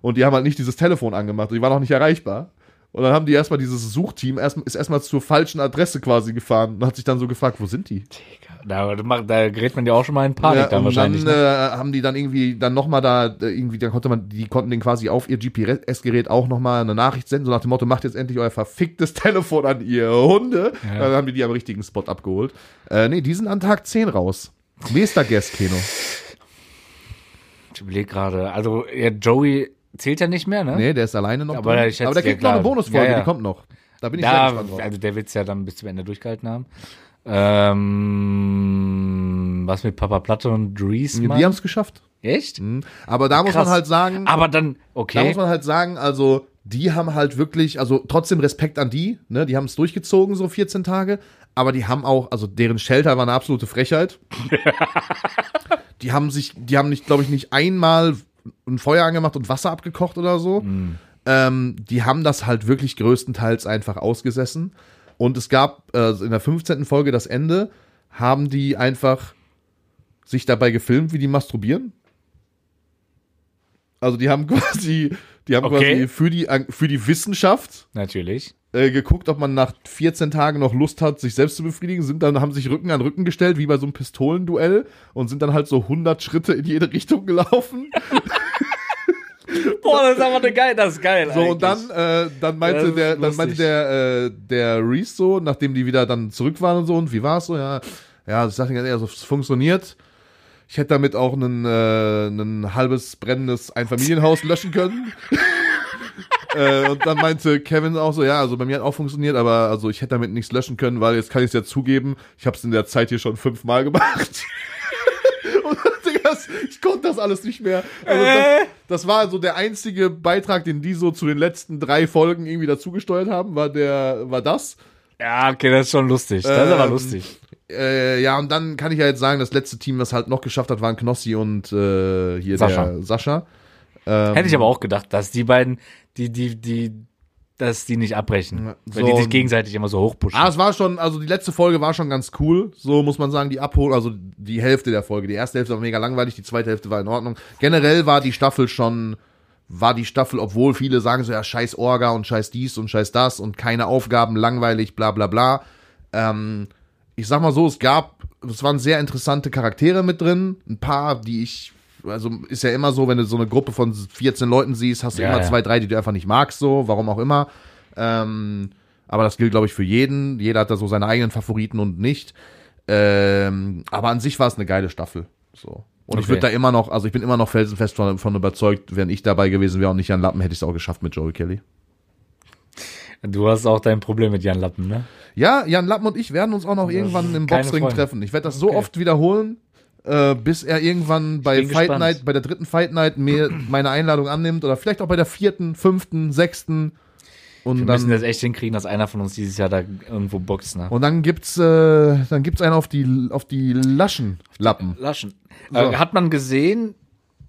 Und die haben halt nicht dieses Telefon angemacht, die waren auch nicht erreichbar. Und dann haben die erstmal dieses Suchteam erst, ist erstmal zur falschen Adresse quasi gefahren und hat sich dann so gefragt, wo sind die? Da, da da gerät man ja auch schon mal in Panik Ja, dann und wahrscheinlich. dann ne? äh, haben die dann irgendwie dann nochmal da, äh, irgendwie, dann konnte man, die konnten den quasi auf ihr GPS-Gerät auch nochmal eine Nachricht senden, so nach dem Motto, macht jetzt endlich euer verficktes Telefon an, ihr Hunde. Ja. Dann haben die die am richtigen Spot abgeholt. Äh, nee, die sind an Tag 10 raus. Nächster Guest, Keno. Ich überlege gerade. Also, ja, Joey zählt ja nicht mehr, ne? Nee, der ist alleine noch Aber drin. Aber der kriegt noch eine. Bonusfolge, die kommt noch. Da bin ich sehr Ja, gespannt drauf. also der wird's ja dann bis zum Ende durchgehalten haben. Ähm, was mit Papa Platte und Dries? die haben es geschafft. Echt? Mhm. Aber da muss Krass. man halt sagen, Aber dann, Da okay. muss man halt sagen, also die haben halt wirklich, also trotzdem Respekt an die, ne? Die haben es durchgezogen, so 14 Tage, aber die haben auch, also deren Shelter war eine absolute Frechheit. die haben sich, die haben nicht, glaube ich, nicht einmal ein Feuer angemacht und Wasser abgekocht oder so. Ähm, die haben das halt wirklich größtenteils einfach ausgesessen. Und es gab äh, in der 15. Folge das Ende, haben die einfach sich dabei gefilmt, wie die masturbieren. Also die haben quasi, die haben Okay. quasi für die, für die Wissenschaft Natürlich. äh, geguckt, ob man nach 14 Tagen noch Lust hat, sich selbst zu befriedigen, sind dann, haben sich Rücken an Rücken gestellt, wie bei so einem Pistolenduell und sind dann halt so 100 Schritte in jede Richtung gelaufen. Boah, das ist aber eine geil, das ist geil. So, und dann, äh, dann meinte der, dann meinte der, äh, der Reese so, nachdem die wieder dann zurück waren und so, und wie war's so, ja, ja, ich sagte ganz ehrlich, also, es funktioniert. Ich hätte damit auch ein, äh, ein halbes brennendes Einfamilienhaus löschen können. äh, und dann meinte Kevin auch so, ja, also bei mir hat auch funktioniert, aber also ich hätte damit nichts löschen können, weil jetzt kann ich es ja zugeben, ich habe es in der Zeit hier schon fünfmal gemacht. Das- ich konnte das alles nicht mehr. Also das, das war so der einzige Beitrag, den die so zu den letzten drei Folgen irgendwie dazugesteuert haben, war der, war das. Ja, okay, das ist schon lustig. Das ist aber Ähm, lustig. Äh, ja, und dann kann ich ja jetzt sagen, das letzte Team, was halt noch geschafft hat, waren Knossi und äh, hier Sascha. der Sascha. Ähm, Hätte ich aber auch gedacht, dass die beiden, die, die, die, dass die nicht abbrechen. Ja, weil so die sich gegenseitig immer so hochpushen. Ah, es war schon, also die letzte Folge war schon ganz cool, so muss man sagen, die Abhol, also die Hälfte der Folge. Die erste Hälfte war mega langweilig, die zweite Hälfte war in Ordnung. Generell war die Staffel schon, war die Staffel, obwohl viele sagen so, ja, scheiß Orga und scheiß dies und scheiß das und keine Aufgaben, langweilig, bla bla bla. Ähm, ich sag mal so, es gab, es waren sehr interessante Charaktere mit drin, ein paar, die ich, also ist ja immer so, wenn du so eine Gruppe von 14 Leuten siehst, hast du Ja, immer ja. zwei, drei, die du einfach nicht magst, so, warum auch immer. Ähm, aber das gilt, glaube ich, für jeden. Jeder hat da so seine eigenen Favoriten und nicht. Ähm, aber an sich war es eine geile Staffel. So. Und ich Okay. würde da immer noch, also ich bin immer noch felsenfest von, von überzeugt, wenn ich dabei gewesen wäre und nicht Jan Lappen, hätte ich es auch geschafft mit Joey Kelly. Du hast auch dein Problem mit Jan Lappen, ne? Ja, Jan Lappen und ich werden uns auch noch irgendwann im Boxring treffen. Ich werde das so Okay. oft wiederholen, äh, bis er irgendwann bei Fight gespannt. Night, bei der dritten Fight Night mir meine Einladung annimmt oder vielleicht auch bei der vierten, fünften, sechsten. Und Wir dann, müssen das echt hinkriegen, dass einer von uns dieses Jahr da irgendwo boxt, ne? und dann gibt's, äh, dann gibt's einen auf die, auf die Laschenlappen. Laschen. So. Äh, hat man gesehen,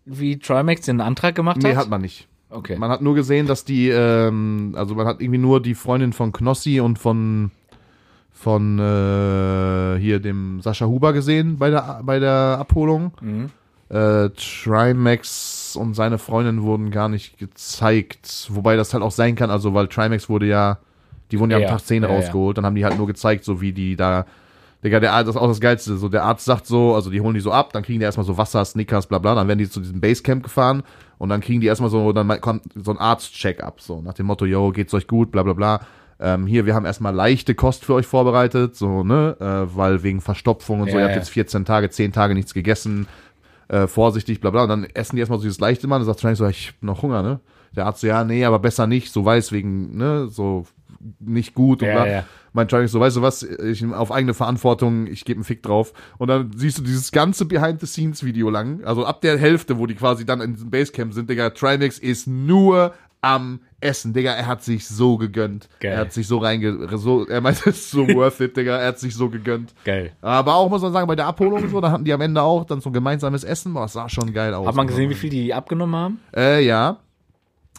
wie Trimax den Antrag gemacht Nee, hat? hat man nicht. Okay. Man hat nur gesehen, dass die, ähm, also man hat irgendwie nur die Freundin von Knossi und von von äh, hier dem Sascha Huber gesehen bei der bei der Abholung. Mhm. Äh, Trimax und seine Freundin wurden gar nicht gezeigt, wobei das halt auch sein kann, also weil Trimax wurde ja, die wurden ja, Ja, am Tag 10 ja, rausgeholt, dann haben die halt nur gezeigt, so wie die da Digga, der Arzt, das ist auch das Geilste. So, der Arzt sagt so, also die holen die so ab, dann kriegen die erstmal so Wasser, Snickers, bla bla, dann werden die zu diesem Basecamp gefahren und dann kriegen die erstmal so, dann kommt so ein Arzt-Check-up, so, nach dem Motto, yo, geht's euch gut, bla bla bla. Ähm, hier, wir haben erstmal leichte Kost für euch vorbereitet, so, ne, äh, weil wegen Verstopfung und so, Ja, ihr habt jetzt 14 Tage, 10 Tage nichts gegessen, äh, vorsichtig, bla bla, und dann essen die erstmal so dieses leichte Mann, und sagt wahrscheinlich so, ich hab noch Hunger, ne? Der Arzt so, ja, nee, aber besser nicht, so weiß wegen, ne, so nicht gut. Und Ja, bla. ja. Mein Charlie so, weißt du was, ich auf eigene Verantwortung, ich gebe einen Fick drauf. Und dann siehst du dieses ganze Behind-the-Scenes-Video lang, also ab der Hälfte, wo die quasi dann in diesem Basecamp sind, Digga, Trimax ist nur am Essen, Digga, er hat sich so gegönnt. Geil. Er hat sich so reinge... So, er meinte, es ist so worth it, Digga, er hat sich so gegönnt. Geil. Aber auch, muss man sagen, bei der Abholung und so, da hatten die am Ende auch dann so ein gemeinsames Essen, boah, das sah schon geil aus. Hat man gesehen, wie viel die abgenommen haben? Äh, ja.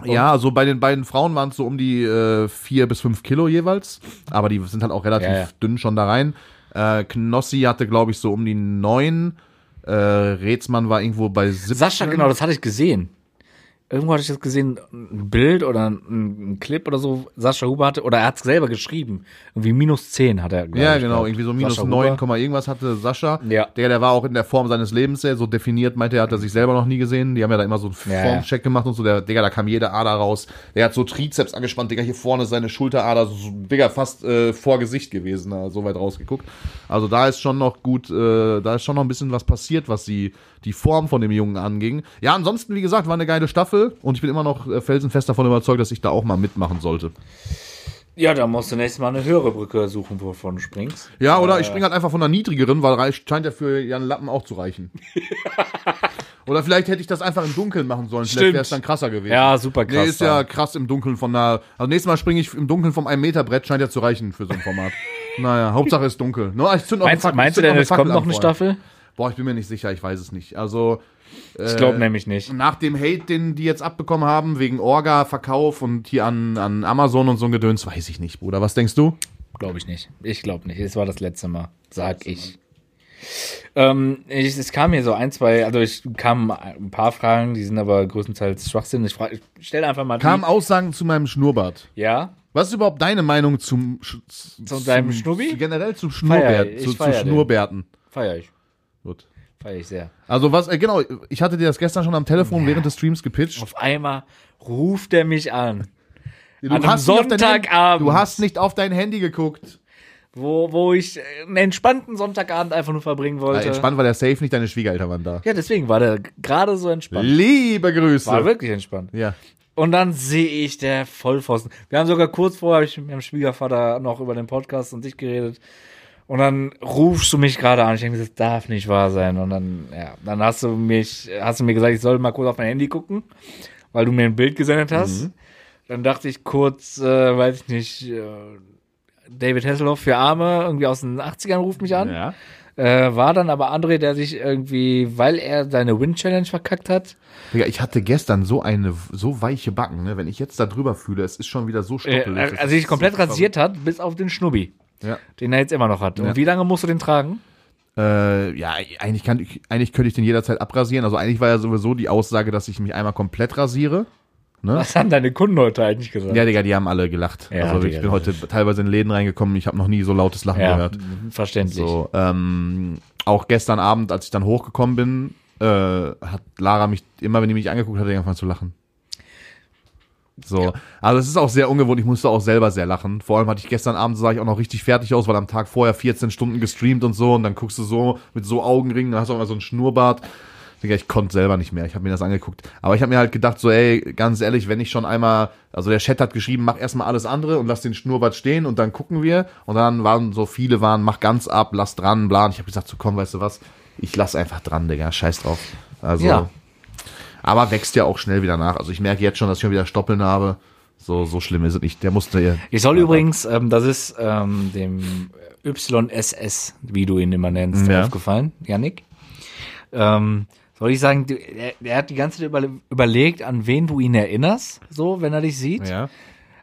Ja, also bei den beiden Frauen waren es so um die äh, vier bis fünf Kilo jeweils. Aber die sind halt auch relativ Ja, ja. dünn schon da rein. Äh, Knossi hatte, glaube ich, so um die neun. Äh, Rätsmann war irgendwo bei 17. Sascha, genau, das hatte ich gesehen. Irgendwo hatte ich das gesehen, ein Bild oder ein, ein Clip oder so. Sascha Huber hatte, oder er hat es selber geschrieben. Irgendwie minus 10 hat er, Ja, ich, genau, irgendwie so minus Sascha neun Huber. Komma irgendwas hatte Sascha. Ja. Der, der war auch in der Form seines Lebens sehr so definiert, meinte er, hat er sich selber noch nie gesehen. Die haben ja da immer so einen Ja, Formcheck gemacht und so. Der, Digga, da kam jede Ader raus. Der hat so Trizeps angespannt, Digga, hier vorne seine Schulterader, so, so, Digga, fast äh, vor Gesicht gewesen, da, so weit rausgeguckt. Also da ist schon noch gut, äh, da ist schon noch ein bisschen was passiert, was die, die Form von dem Jungen anging. Ja, ansonsten, wie gesagt, war eine geile Staffel und ich bin immer noch äh, felsenfest davon überzeugt, dass ich da auch mal mitmachen sollte. Ja, da musst du nächstes Mal eine höhere Brücke suchen, wovon du springst. Ja, oder ich springe halt einfach von einer niedrigeren, weil scheint ja für Jan Lappen auch zu reichen. oder vielleicht hätte ich das einfach im Dunkeln machen sollen. Vielleicht Stimmt. wäre es dann krasser gewesen. Ja, super krass Nee, ist ja krass im Dunkeln von einer. Also nächstes Mal springe ich im Dunkeln vom 1 Meter Brett, scheint ja zu reichen für so ein Format. naja, Hauptsache ist dunkel. No, ich auch eine Meinst, Fackel- meinst du denn, es kommt noch eine. Staffel? Boah, ich bin mir nicht sicher, ich weiß es nicht. Also. Ich glaube nämlich nicht. Nach dem Hate, den die jetzt abbekommen haben, wegen Orga, Verkauf und hier an, an Amazon und so ein Gedöns, weiß ich nicht, Bruder. Was denkst du? Glaube ich nicht. Ich glaube nicht. Es war das letzte Mal, sag ich. Ähm, ich, es kam mir so ein, zwei, also ich kam ein paar Fragen, die sind aber größtenteils Schwachsinn. Ich, frage- ich stelle einfach mal. Kamen Aussagen zu meinem Schnurrbart. Ja, Was ist überhaupt deine Meinung zum, Zu deinem Schnubbi? Generell zum Feier Schnurrbart, ich, zu, zu feier. Schnurrbärten. feier ich. Gut. Feier ich sehr. Also was, äh, genau, ich hatte dir das gestern schon am Telefon während des Streams gepitcht. Auf einmal ruft er mich an. Du an Handy- Sonntagabend. Du hast nicht auf dein Handy geguckt. wo, wo ich einen entspannten Sonntagabend einfach nur verbringen wollte. Ja, entspannt, weil der Safe nicht deine Schwiegereltern waren da. Ja, deswegen war der gerade so entspannt. Liebe Grüße. War wirklich entspannt. ja. Und dann sehe ich der Vollpfosten. Wir haben sogar kurz vorher hab ich mit meinem Schwiegervater noch über den Podcast und dich geredet. Und dann rufst du mich gerade an. Ich denke, das darf nicht wahr sein. Und dann, ja, dann hast du mich, hast du mir gesagt, ich soll mal kurz auf mein Handy gucken, weil du mir ein Bild gesendet hast. Mhm. Dann dachte ich kurz, äh, weiß ich nicht, äh, David Hasselhoff für Arme, irgendwie aus den 80ern ruft mich an. Ja. Äh, war dann aber André, der sich irgendwie, weil er seine Win-Challenge verkackt hat, Digga, ich hatte gestern so eine, so weiche Backen, ne? Wenn ich jetzt da drüber fühle, es ist schon wieder so äh, stoppelig. Also sich komplett so rasiert hat, bis auf den Schnubbi. Ja. Den er jetzt immer noch hat. Ja. Und wie lange musst du den tragen? Äh, ja, eigentlich, kann ich, eigentlich könnte ich den jederzeit abrasieren. Also eigentlich war ja sowieso die Aussage, dass ich mich einmal komplett rasiere. Ne? Was haben deine Kunden heute eigentlich gesagt? Ja, Digga, die haben alle gelacht. Ja, also ich Digga, bin heute teilweise in Läden reingekommen, ich habe noch nie so lautes Lachen Ja, gehört. verständlich. So, ähm, auch gestern Abend, als ich dann hochgekommen bin, äh, hat Lara mich, immer wenn die mich angeguckt hat, angefangen zu lachen. So, also es ist auch sehr ungewohnt, ich musste auch selber sehr lachen. Vor allem hatte ich gestern Abend, sah ich auch noch richtig fertig aus, weil am Tag vorher 14 Stunden gestreamt und so und dann guckst du so mit so Augenringen, dann hast du auch mal so einen Schnurrbart. Digga, ich konnte selber nicht mehr, ich habe mir das angeguckt. Aber ich habe mir halt gedacht, so ey, ganz ehrlich, wenn ich schon einmal, also der Chat hat geschrieben, mach erstmal alles andere und lass den Schnurrbart stehen und dann gucken wir. Und dann waren so viele waren, mach ganz ab, lass dran, bla. Und ich habe gesagt, so komm, weißt du was, ich lass einfach dran, Digga, scheiß drauf. Also, Ja. Aber wächst ja auch schnell wieder nach. Also ich merke jetzt schon, dass ich schon wieder Stoppeln habe. So, so schlimm ist es nicht. Der musste ja. Ich soll übrigens, ähm, das ist ähm, dem YSS, wie du ihn immer nennst, Ja. aufgefallen, Yannick. Ähm, soll ich sagen, er, er hat die ganze Zeit über, überlegt, an wen du ihn erinnerst, so, wenn er dich sieht. Ja.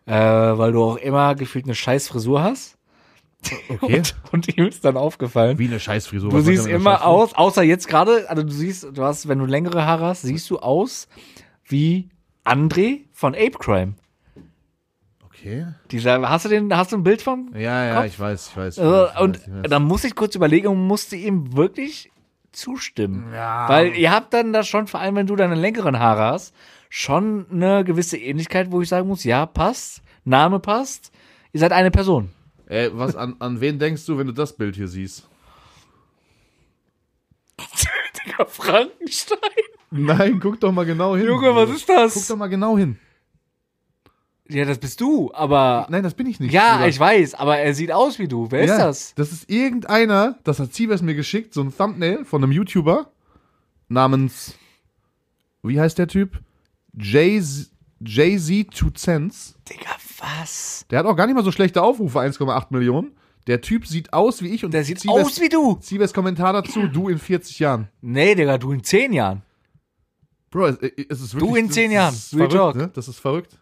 Äh, weil du auch immer gefühlt eine scheiß Frisur hast. Okay. Und, und ihm ist dann aufgefallen. Wie eine Scheißfrisur. Du siehst immer aus, außer jetzt gerade, also du siehst, du hast, wenn du längere Haare hast, siehst du aus wie André von Ape Crime. Okay. Dieser, hast du den, hast du ein Bild von? Ja, ja, Kopf? ich weiß, ich weiß. Ich Äh, weiß, ich und weiß. dann muss ich kurz überlegen und musste ihm wirklich zustimmen. Ja. Weil ihr habt dann da schon, vor allem wenn du deine längeren Haare hast, schon eine gewisse Ähnlichkeit, wo ich sagen muss, ja, passt, Name passt, ihr seid eine Person. Ey, was, an, an wen denkst du, wenn du das Bild hier siehst? Digga, Frankenstein. Nein, guck doch mal genau hin. Junge, was ist Guck das? doch mal genau hin. Ja, das bist du, aber. Nein, das bin ich nicht. ja, Bruder. ich weiß, aber er sieht aus wie du. Wer ist ja, das? Das ist irgendeiner, das hat Siebes mir geschickt, so ein Thumbnail von einem YouTuber namens, wie heißt der Typ? Jay-Z Jay-Z Two Cents. Digga, was? Der hat auch gar nicht mal so schlechte Aufrufe, 1,8 Millionen. Der Typ sieht aus wie ich und Der sieht Siebes- aus wie du. Siebes Kommentar dazu, du in 40 Jahren. Nee, Digga, du in zehn Jahren. Bro, es, es ist wirklich. Du in das 10 ist Jahren. Real Verrückt, talk. ne? Das ist verrückt.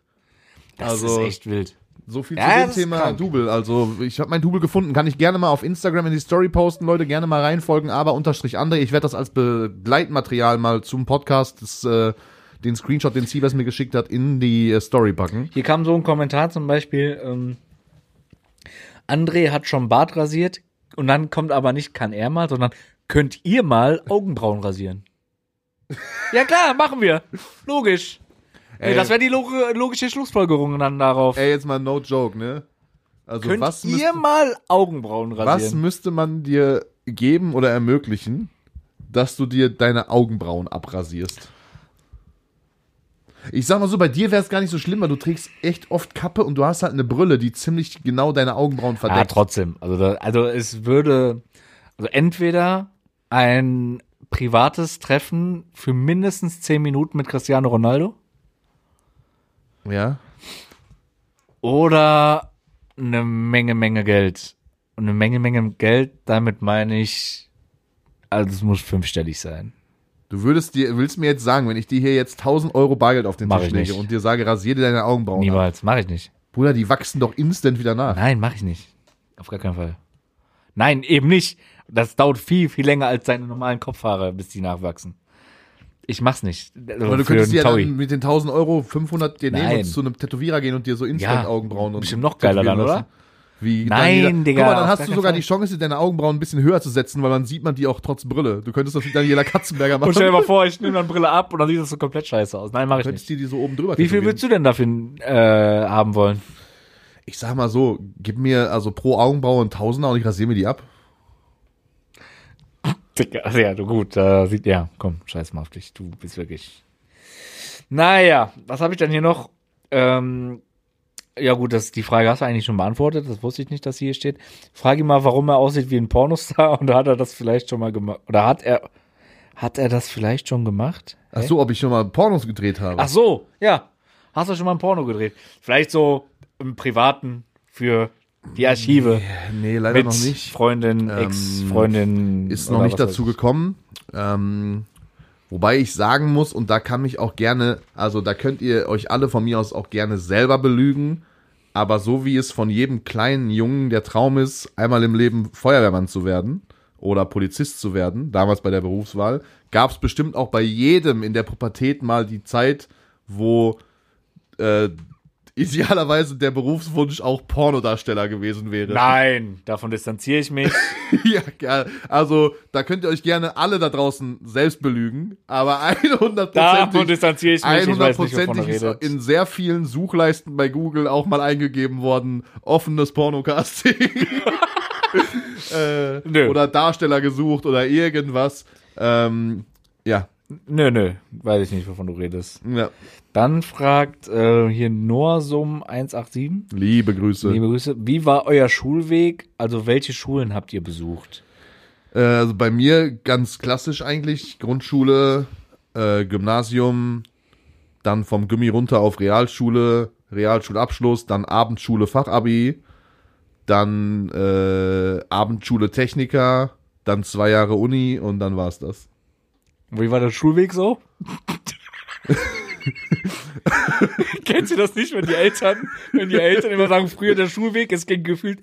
Das Also- ist echt wild. So viel Ja, zu dem das ist Thema krank. Double. Also, ich habe mein Double gefunden. Kann ich gerne mal auf Instagram in die Story posten, Leute. Gerne mal reinfolgen. Aber unterstrich André. Ich werde das als Begleitmaterial mal zum Podcast, das, äh, den Screenshot, den Sievers mir geschickt hat, in die äh, Story packen. Hier kam so ein Kommentar zum Beispiel, ähm, André hat schon Bart rasiert und dann kommt aber nicht, kann er mal, sondern könnt ihr mal Augenbrauen rasieren. ja klar, machen wir. Logisch. Nee, Ey. das wäre die log logische Schlussfolgerung dann darauf. Ey, jetzt mal no joke, ne? Also, könnt was ihr müsste, mal Augenbrauen was rasieren? müsste man dir geben oder ermöglichen, dass du dir deine Augenbrauen abrasierst? Ich sag mal so, bei dir wäre es gar nicht so schlimm, weil du trägst echt oft Kappe und du hast halt eine Brille, die ziemlich genau deine Augenbrauen ja, verdeckt. trotzdem. Also, da, also es würde, also entweder ein privates Treffen für mindestens 10 Minuten mit Cristiano Ronaldo ja. oder eine Menge, Menge Geld. Und eine Menge, Menge Geld, damit meine ich, also es muss fünfstellig sein. Du würdest dir, willst mir jetzt sagen, wenn ich dir hier jetzt 1000 Euro Bargeld auf den Mach Tisch lege nicht. und dir sage, rasier dir deine Augenbrauen. Niemals, mache ich nicht. Bruder, die wachsen doch instant wieder nach. Nein, mache ich nicht. Auf gar keinen Fall. Nein, eben nicht. Das dauert viel, viel länger als deine normalen Kopfhaare, bis die nachwachsen. Ich mach's nicht. Also Aber du könntest ja dann mit den 1000 Euro 500 dir nehmen Nein. und zu einem Tätowierer gehen und dir so instant Ja, Augenbrauen und bestimmt noch geiler dann, lassen. oder? Wie Nein, Daniela. Digga, Guck mal, dann hast du sogar Fall. die Chance, deine Augenbrauen ein bisschen höher zu setzen, weil dann sieht man die auch trotz Brille. Du könntest das wie Daniela Katzenberger machen. Und stell dir mal vor, ich nehme dann Brille ab und dann sieht das so komplett scheiße aus. Nein, mache ich könntest nicht. die, die so oben drüber Wie viel würdest du denn dafür äh, haben wollen? Ich sag mal so, gib mir also pro Augenbraue ein Tausender und ich rasiere mir die ab. Digga, also ja, du gut, da sieht, ja, komm, scheiß mal auf dich, du bist wirklich. Naja, was habe ich denn hier noch? Ähm, ja gut, das, die Frage hast du eigentlich schon beantwortet, das wusste ich nicht, dass sie hier steht. Frage ihn mal, warum er aussieht wie ein Pornostar und hat er das vielleicht schon mal gemacht, oder hat er, hat er das vielleicht schon gemacht? Ach so, ob ich schon mal Pornos gedreht habe. Ach so, ja, hast du schon mal ein Porno gedreht? Vielleicht so im Privaten für die Archive nee, leider mit noch nicht. Freundin, Ähm, Ex-Freundin. Ist noch nicht dazu gekommen. Ähm, wobei ich sagen muss, und da kann mich auch gerne, also da könnt ihr euch alle von mir aus auch gerne selber belügen. Aber so wie es von jedem kleinen Jungen der Traum ist, einmal im Leben Feuerwehrmann zu werden oder Polizist zu werden, damals bei der Berufswahl, gab es bestimmt auch bei jedem in der Pubertät mal die Zeit, wo äh, idealerweise der Berufswunsch auch Pornodarsteller gewesen wäre. Nein, davon distanziere ich mich. Ja. Also, da könnt ihr euch gerne alle da draußen selbst belügen, aber 100%. Davon distanziere ich mich. Ich weiß nicht, wovon 100% ist in sehr vielen Suchleisten bei Google auch mal eingegeben worden, offenes Pornocasting. äh, Nö. oder Darsteller gesucht oder irgendwas. Ähm, ja, Nö, nö, weiß ich nicht, wovon du redest. ja. Dann fragt äh, hier Norsum 187, Liebe Grüße. liebe Grüße, wie war euer Schulweg? Also welche Schulen habt ihr besucht? Äh, also bei mir ganz klassisch eigentlich. Grundschule, äh, Gymnasium, dann vom Gummi runter auf Realschule, Realschulabschluss, dann Abendschule Fachabi, dann äh, Abendschule Techniker, dann zwei Jahre Uni und dann war's das. Wie war der Schulweg so? Kennst du das nicht, wenn die Eltern, wenn die Eltern immer sagen, früher der Schulweg, es ging gefühlt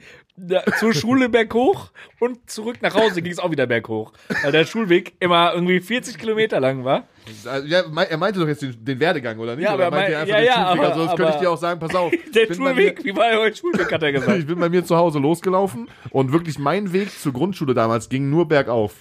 zur Schule berghoch und zurück nach Hause ging es auch wieder berghoch. Weil der Schulweg immer irgendwie 40 Kilometer lang war. Also, ja, er meinte doch jetzt den, den Werdegang, oder nicht? Ja, oder aber meinte er er mein- einfach ja, den ja, Schulweg? aber- also das könnte ich dir auch sagen, pass auf. Der bei mir- Schulweg, wie war euer Schulweg, hat er gesagt. Ich bin bei mir zu Hause losgelaufen und wirklich mein Weg zur Grundschule damals ging nur bergauf.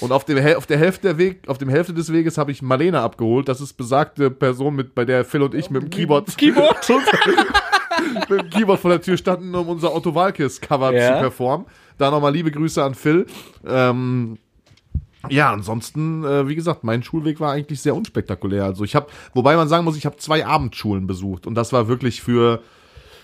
Und auf, dem, auf der Hälfte der Weg, auf dem Hälfte des Weges habe ich Marlene abgeholt. Das ist besagte Person, mit, bei der Phil und ich mit dem Keyboard, Keyboard? mit dem Keyboard vor der Tür standen, um unser Otto Walkes Cover Ja. zu performen. Da nochmal liebe Grüße an Phil. Ähm, Ja, ansonsten, äh, wie gesagt, mein Schulweg war eigentlich sehr unspektakulär. Also ich habe, wobei man sagen muss, ich habe zwei Abendschulen besucht und das war wirklich für,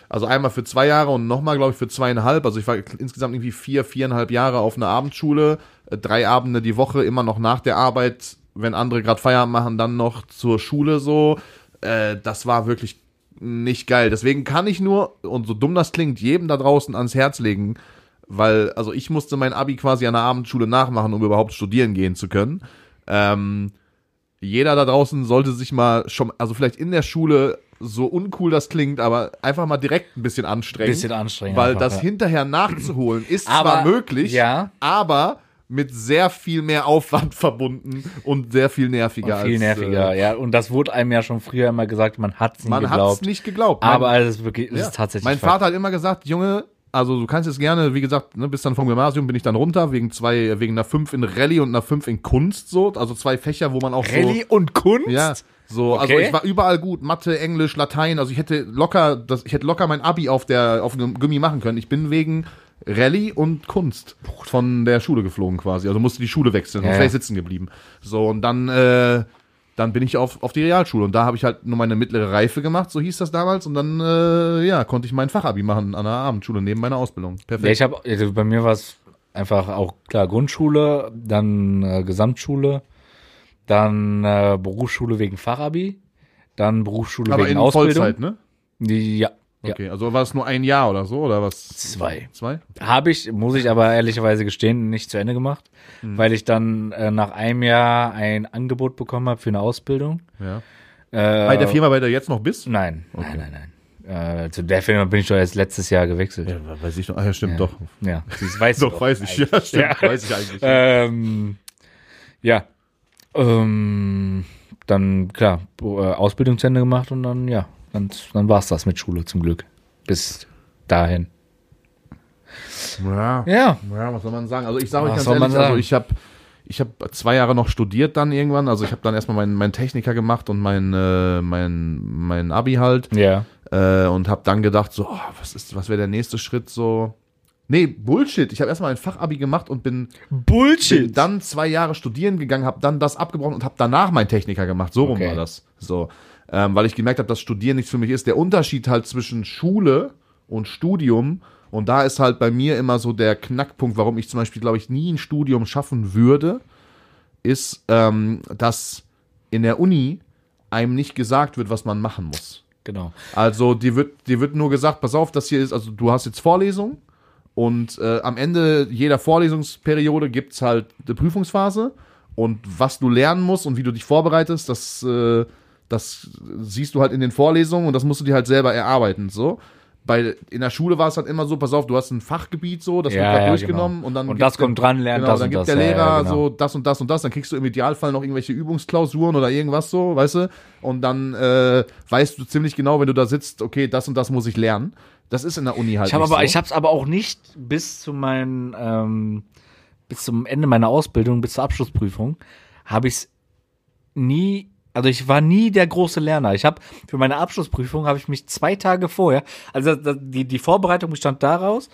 also einmal für zwei Jahre und nochmal, glaube ich, für zweieinhalb. Also ich war insgesamt irgendwie vier, viereinhalb Jahre auf einer Abendschule, äh, drei Abende die Woche, immer noch nach der Arbeit, wenn andere gerade Feierabend machen, dann noch zur Schule so. Äh, das war wirklich nicht geil. Deswegen kann ich nur, und so dumm das klingt, jedem da draußen ans Herz legen, weil, also ich musste mein Abi quasi an der Abendschule nachmachen, um überhaupt studieren gehen zu können. Ähm, jeder da draußen sollte sich mal schon, also vielleicht in der Schule, so uncool das klingt, aber einfach mal direkt ein bisschen anstrengen. Bisschen anstrengen Weil einfach, das ja. hinterher nachzuholen ist Aber- zwar möglich, ja. aber mit sehr viel mehr Aufwand verbunden und sehr viel nerviger. viel als, nerviger, Äh, ja. Und das wurde einem ja schon früher immer gesagt, man hat's nicht man hat geglaubt. es nicht geglaubt. Aber es ist wirklich, es Ja. ist tatsächlich. Mein. Vater hat immer gesagt, Junge, also du kannst jetzt gerne, wie gesagt, ne, bis dann vom Gymnasium bin ich dann runter, wegen zwei, wegen einer 5 in Rallye und einer 5 in Kunst, so, also zwei Fächer, wo man auch Rallye und Kunst? so. Ja. So, also Okay. ich war überall gut, Mathe, Englisch, Latein, also ich hätte locker, das, ich hätte locker mein Abi auf der, auf dem Gummi machen können. Ich bin wegen Rallye und Kunst von der Schule geflogen quasi. Also musste die Schule wechseln, sonst Ja, wäre ich sitzen geblieben. So, und dann, äh, dann bin ich auf, auf die Realschule und da habe ich halt nur meine mittlere Reife gemacht, so hieß das damals. Und dann, äh, ja, konnte ich mein Fachabi machen an der Abendschule neben meiner Ausbildung. Ja, Perfekt. ich habe, also bei mir war es einfach auch klar Grundschule, dann äh, Gesamtschule, dann äh, Berufsschule wegen Fachabi, dann Berufsschule Aber wegen in Ausbildung. Vollzeit, ne? Die, ja, ja. Okay, also war es nur ein Jahr oder so, oder was? Zwei. Zwei? Habe ich, muss ich aber ehrlicherweise gestehen, nicht zu Ende gemacht, Hm. weil ich dann äh, nach einem Jahr ein Angebot bekommen habe für eine Ausbildung. Ja. Äh, Bei der Firma, bei der du jetzt noch bist? Nein, nein, nein, nein. Äh, zu der Firma bin ich doch erst letztes Jahr gewechselt. Ja, weiß ich noch. Ah, ja, stimmt, Ja. doch. Ja, das weiß Doch, weiß ich. Ja, stimmt, Ja. weiß ich eigentlich. Ähm, ja. Ähm, dann, klar, Ausbildung zu Ende gemacht und dann, ja, dann, dann war es das mit Schule zum Glück. Bis dahin. Ja. Ja. Ja, was soll man sagen? Also ich sage euch ganz ehrlich, also ich habe ich habe zwei Jahre noch studiert dann irgendwann. Also ich habe dann erstmal meinen mein Techniker gemacht und mein äh, mein mein Abi halt Ja. äh, und habe dann gedacht so, oh, was ist was wäre der nächste Schritt so? Nee, Bullshit. Ich habe erstmal ein Fachabi gemacht und bin, bin Bullshit. dann zwei Jahre studieren gegangen, habe dann das abgebrochen und habe danach meinen Techniker gemacht. So rum Okay. war das. So, ähm, weil ich gemerkt habe, dass Studieren nichts für mich ist. Der Unterschied halt zwischen Schule und Studium und da ist halt bei mir immer so der Knackpunkt, warum ich zum Beispiel, glaube ich, nie ein Studium schaffen würde, ist, ähm, dass in der Uni einem nicht gesagt wird, was man machen muss. Genau. Also dir wird, dir wird nur gesagt, pass auf, das hier ist, also du hast jetzt Vorlesung und äh, am Ende jeder Vorlesungsperiode gibt's halt eine Prüfungsphase und was du lernen musst und wie du dich vorbereitest, das, äh, das siehst du halt in den Vorlesungen und das musst du dir halt selber erarbeiten. So. Bei, in der Schule war es halt immer so, pass auf, du hast ein Fachgebiet so, das Ja, wird ja, durchgenommen genau. und dann Und das kommt dran, lernt genau, das dann und gibt das. der Ja, ja, Lehrer genau. so das und das und das, dann kriegst du im Idealfall noch irgendwelche Übungsklausuren oder irgendwas so, weißt du? Und dann äh, weißt du ziemlich genau, wenn du da sitzt, okay, das und das muss ich lernen. Das ist in der Uni halt Ich habe aber, so. ich habe es aber auch nicht bis zu meinen, ähm, bis zum Ende meiner Ausbildung, bis zur Abschlussprüfung, habe ich es nie, also ich war nie der große Lerner. Ich habe für meine Abschlussprüfung habe ich mich zwei Tage vorher, also die die Vorbereitung bestand daraus.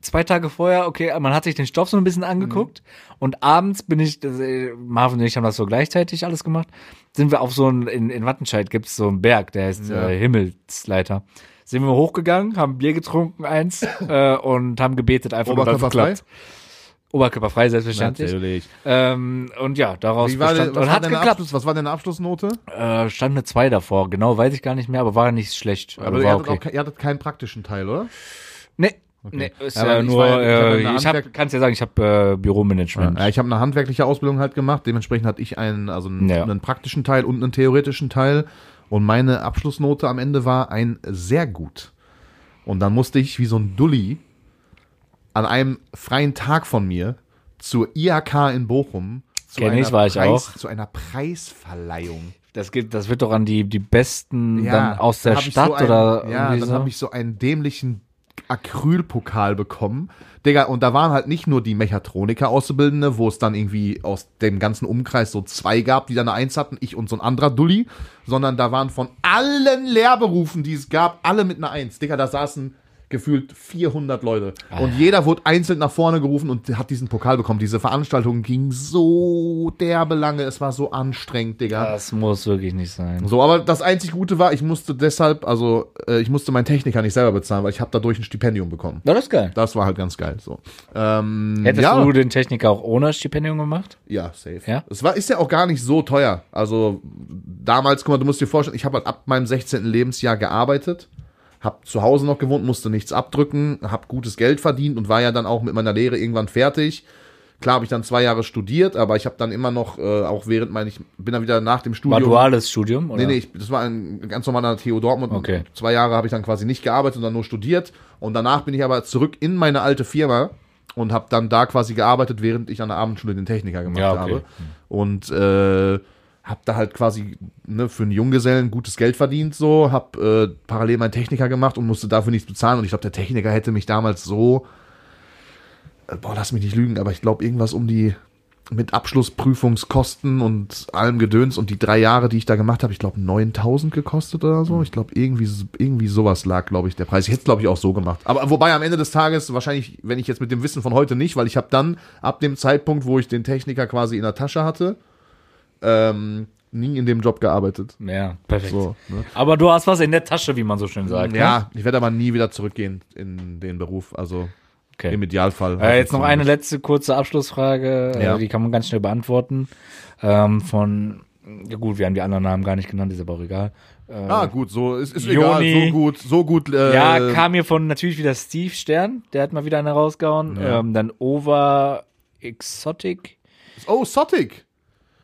Zwei Tage vorher, okay, man hat sich den Stoff so ein bisschen angeguckt und abends bin ich, äh, Marvin und ich haben das so gleichzeitig alles gemacht, sind wir auf so ein, in, in Wattenscheid gibt es so einen Berg, der heißt Ja. äh, Himmelsleiter. Sind wir hochgegangen, haben Bier getrunken, eins, äh, und haben gebetet, einfach nur, dass es klappt. Oberkörperfrei, selbstverständlich. Natürlich. Ähm, und ja, daraus Wie war bestand, was, und war hat deine geklappt. Abschluss, was war deine Abschlussnote? Äh, stand eine 2 davor, genau, weiß ich gar nicht mehr, aber war nicht schlecht. Aber Aber ihr war hattet, okay. auch, ihr hattet keinen praktischen Teil, oder? Nee, nee, ist Ja, ich nur, ich äh, eine ich hab, Handwerk- kannst ja sagen, ich habe äh, Büromanagement. Ja, ich habe eine handwerkliche Ausbildung halt gemacht. Dementsprechend hatte ich einen, also einen, Ja. einen praktischen Teil und einen theoretischen Teil. Und meine Abschlussnote am Ende war ein sehr gut. Und dann musste ich wie so ein Dulli an einem freien Tag von mir zur IHK in Bochum zu, Kenn ich, einer, war ich Preis, auch. zu einer Preisverleihung. Das, geht, das wird doch an die, die Besten dann aus dann der Stadt so ein, oder Ja, dann so. habe ich so einen dämlichen Acrylpokal bekommen. Digga, und da waren halt nicht nur die Mechatroniker-Auszubildende, wo es dann irgendwie aus dem ganzen Umkreis so zwei gab, die dann eine Eins hatten, ich und so ein anderer Dulli, sondern da waren von allen Lehrberufen, die es gab, alle mit einer Eins. Digga, da saßen gefühlt 400 Leute. Und jeder wurde einzeln nach vorne gerufen und hat diesen Pokal bekommen. Diese Veranstaltung ging so derbe lange. Es war so anstrengend, Digga. Das muss wirklich nicht sein. So, aber das einzig Gute war, ich musste deshalb, also äh, ich musste meinen Techniker nicht selber bezahlen, weil ich habe dadurch ein Stipendium bekommen. Na, das ist geil. Das war halt ganz geil. So. Ähm, Hättest ja, du den Techniker auch ohne Stipendium gemacht? ja, safe. Ja? Es war, ist ja auch gar nicht so teuer. Also damals, guck mal, du musst dir vorstellen, ich habe halt ab meinem 16. Lebensjahr gearbeitet, habe zu Hause noch gewohnt, musste nichts abdrücken, habe gutes Geld verdient und war ja dann auch mit meiner Lehre irgendwann fertig. Klar habe ich dann zwei Jahre studiert, aber ich habe dann immer noch, äh, auch während mein, ich bin dann wieder nach dem War Studium. duales Studium? Oder? Nee, nee, ich, das war ein ganz normaler TU Dortmund. Okay. Zwei Jahre habe ich dann quasi nicht gearbeitet, sondern nur studiert. Und danach bin ich aber zurück in meine alte Firma und habe dann da quasi gearbeitet, während ich an der Abendschule den Techniker gemacht Ja, okay. habe. Und äh, habe da halt quasi ne, für einen Junggesellen gutes Geld verdient, so, habe äh, parallel meinen Techniker gemacht und musste dafür nichts bezahlen. Und ich glaube, der Techniker hätte mich damals so, äh, boah, lass mich nicht lügen, aber ich glaube irgendwas um die mit Abschlussprüfungskosten und allem Gedöns und die drei Jahre, die ich da gemacht habe, ich glaube 9000 gekostet oder so. Ich glaube irgendwie irgendwie sowas lag, glaube ich, der Preis. Ich hätte glaube ich auch so gemacht. Aber wobei am Ende des Tages wahrscheinlich, wenn ich jetzt mit dem Wissen von heute nicht, weil ich habe dann ab dem Zeitpunkt, wo ich den Techniker quasi in der Tasche hatte, ähm, nie in dem Job gearbeitet. Ja, perfekt. So, ne? Aber du hast was in der Tasche, wie man so schön sagt. ne? Ja, ich werde aber nie wieder zurückgehen in den Beruf. Also Okay. im Idealfall. Äh, jetzt noch eine letzte kurze Abschlussfrage, Ja. äh, die kann man ganz schnell beantworten. Ähm, von, ja gut, wir haben die anderen Namen gar nicht genannt, ist aber auch egal. Äh, Ah, gut, so ist, ist Joni. egal, so gut, so gut. Äh, ja, kam hier von natürlich wieder Steve Stern, der hat mal wieder eine rausgehauen. Ja. Ähm, dann Over Exotic. Oh, Sotik.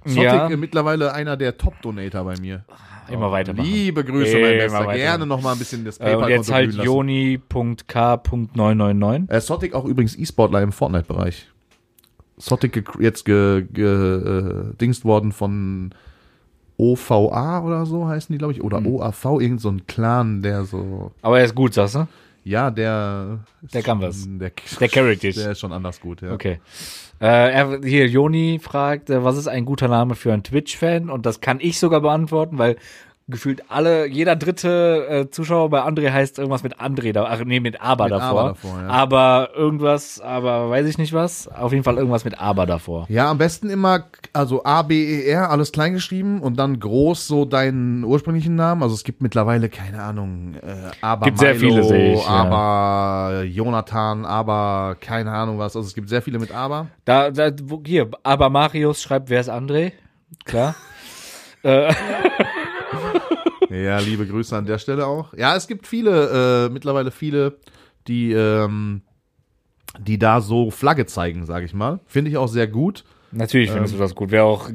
Sotik, Ja. äh, mittlerweile einer der Top-Donator bei mir. Immer weitermachen. Liebe Grüße, mein Bester. Gerne noch mal ein bisschen das Äh, PayPal und jetzt halt lassen. Joni.k.999. Äh, Sotik auch übrigens E-Sportler im Fortnite-Bereich. Sotik ge jetzt ge, ge, äh, dingst worden von OVA oder so heißen die, glaube ich. Hm. Oder OAV, irgend so ein Clan, der so. Aber er ist gut, sagst du? Ja, der. Der kann was. Der, Der carried dich. Der ist schon anders gut, ja. Okay. Äh, er, hier, Joni fragt, äh, was ist ein guter Name für einen Twitch-Fan? Und das kann ich sogar beantworten, weil gefühlt alle, jeder dritte äh, Zuschauer bei André heißt irgendwas mit André, da, ach nee, mit Aber Mit davor. Aber davor, ja. Aber irgendwas, aber weiß ich nicht was. Auf jeden Fall irgendwas mit Aber davor. Ja, am besten immer, also A, B, E, R, alles klein geschrieben und dann groß so deinen ursprünglichen Namen. Also es gibt mittlerweile, keine Ahnung, äh, aber Gibt sehr viele, sehe ich, ja. aber Jonathan, aber keine Ahnung was. Also es gibt sehr viele mit aber. Da, da hier, Aber Marius schreibt, wer ist André? Klar. äh, Ja, liebe Grüße an der Stelle auch. Ja, es gibt viele, äh, mittlerweile viele, die, ähm, die da so Flagge zeigen, sage ich mal. Finde ich auch sehr gut. natürlich findest du das gut. Wäre auch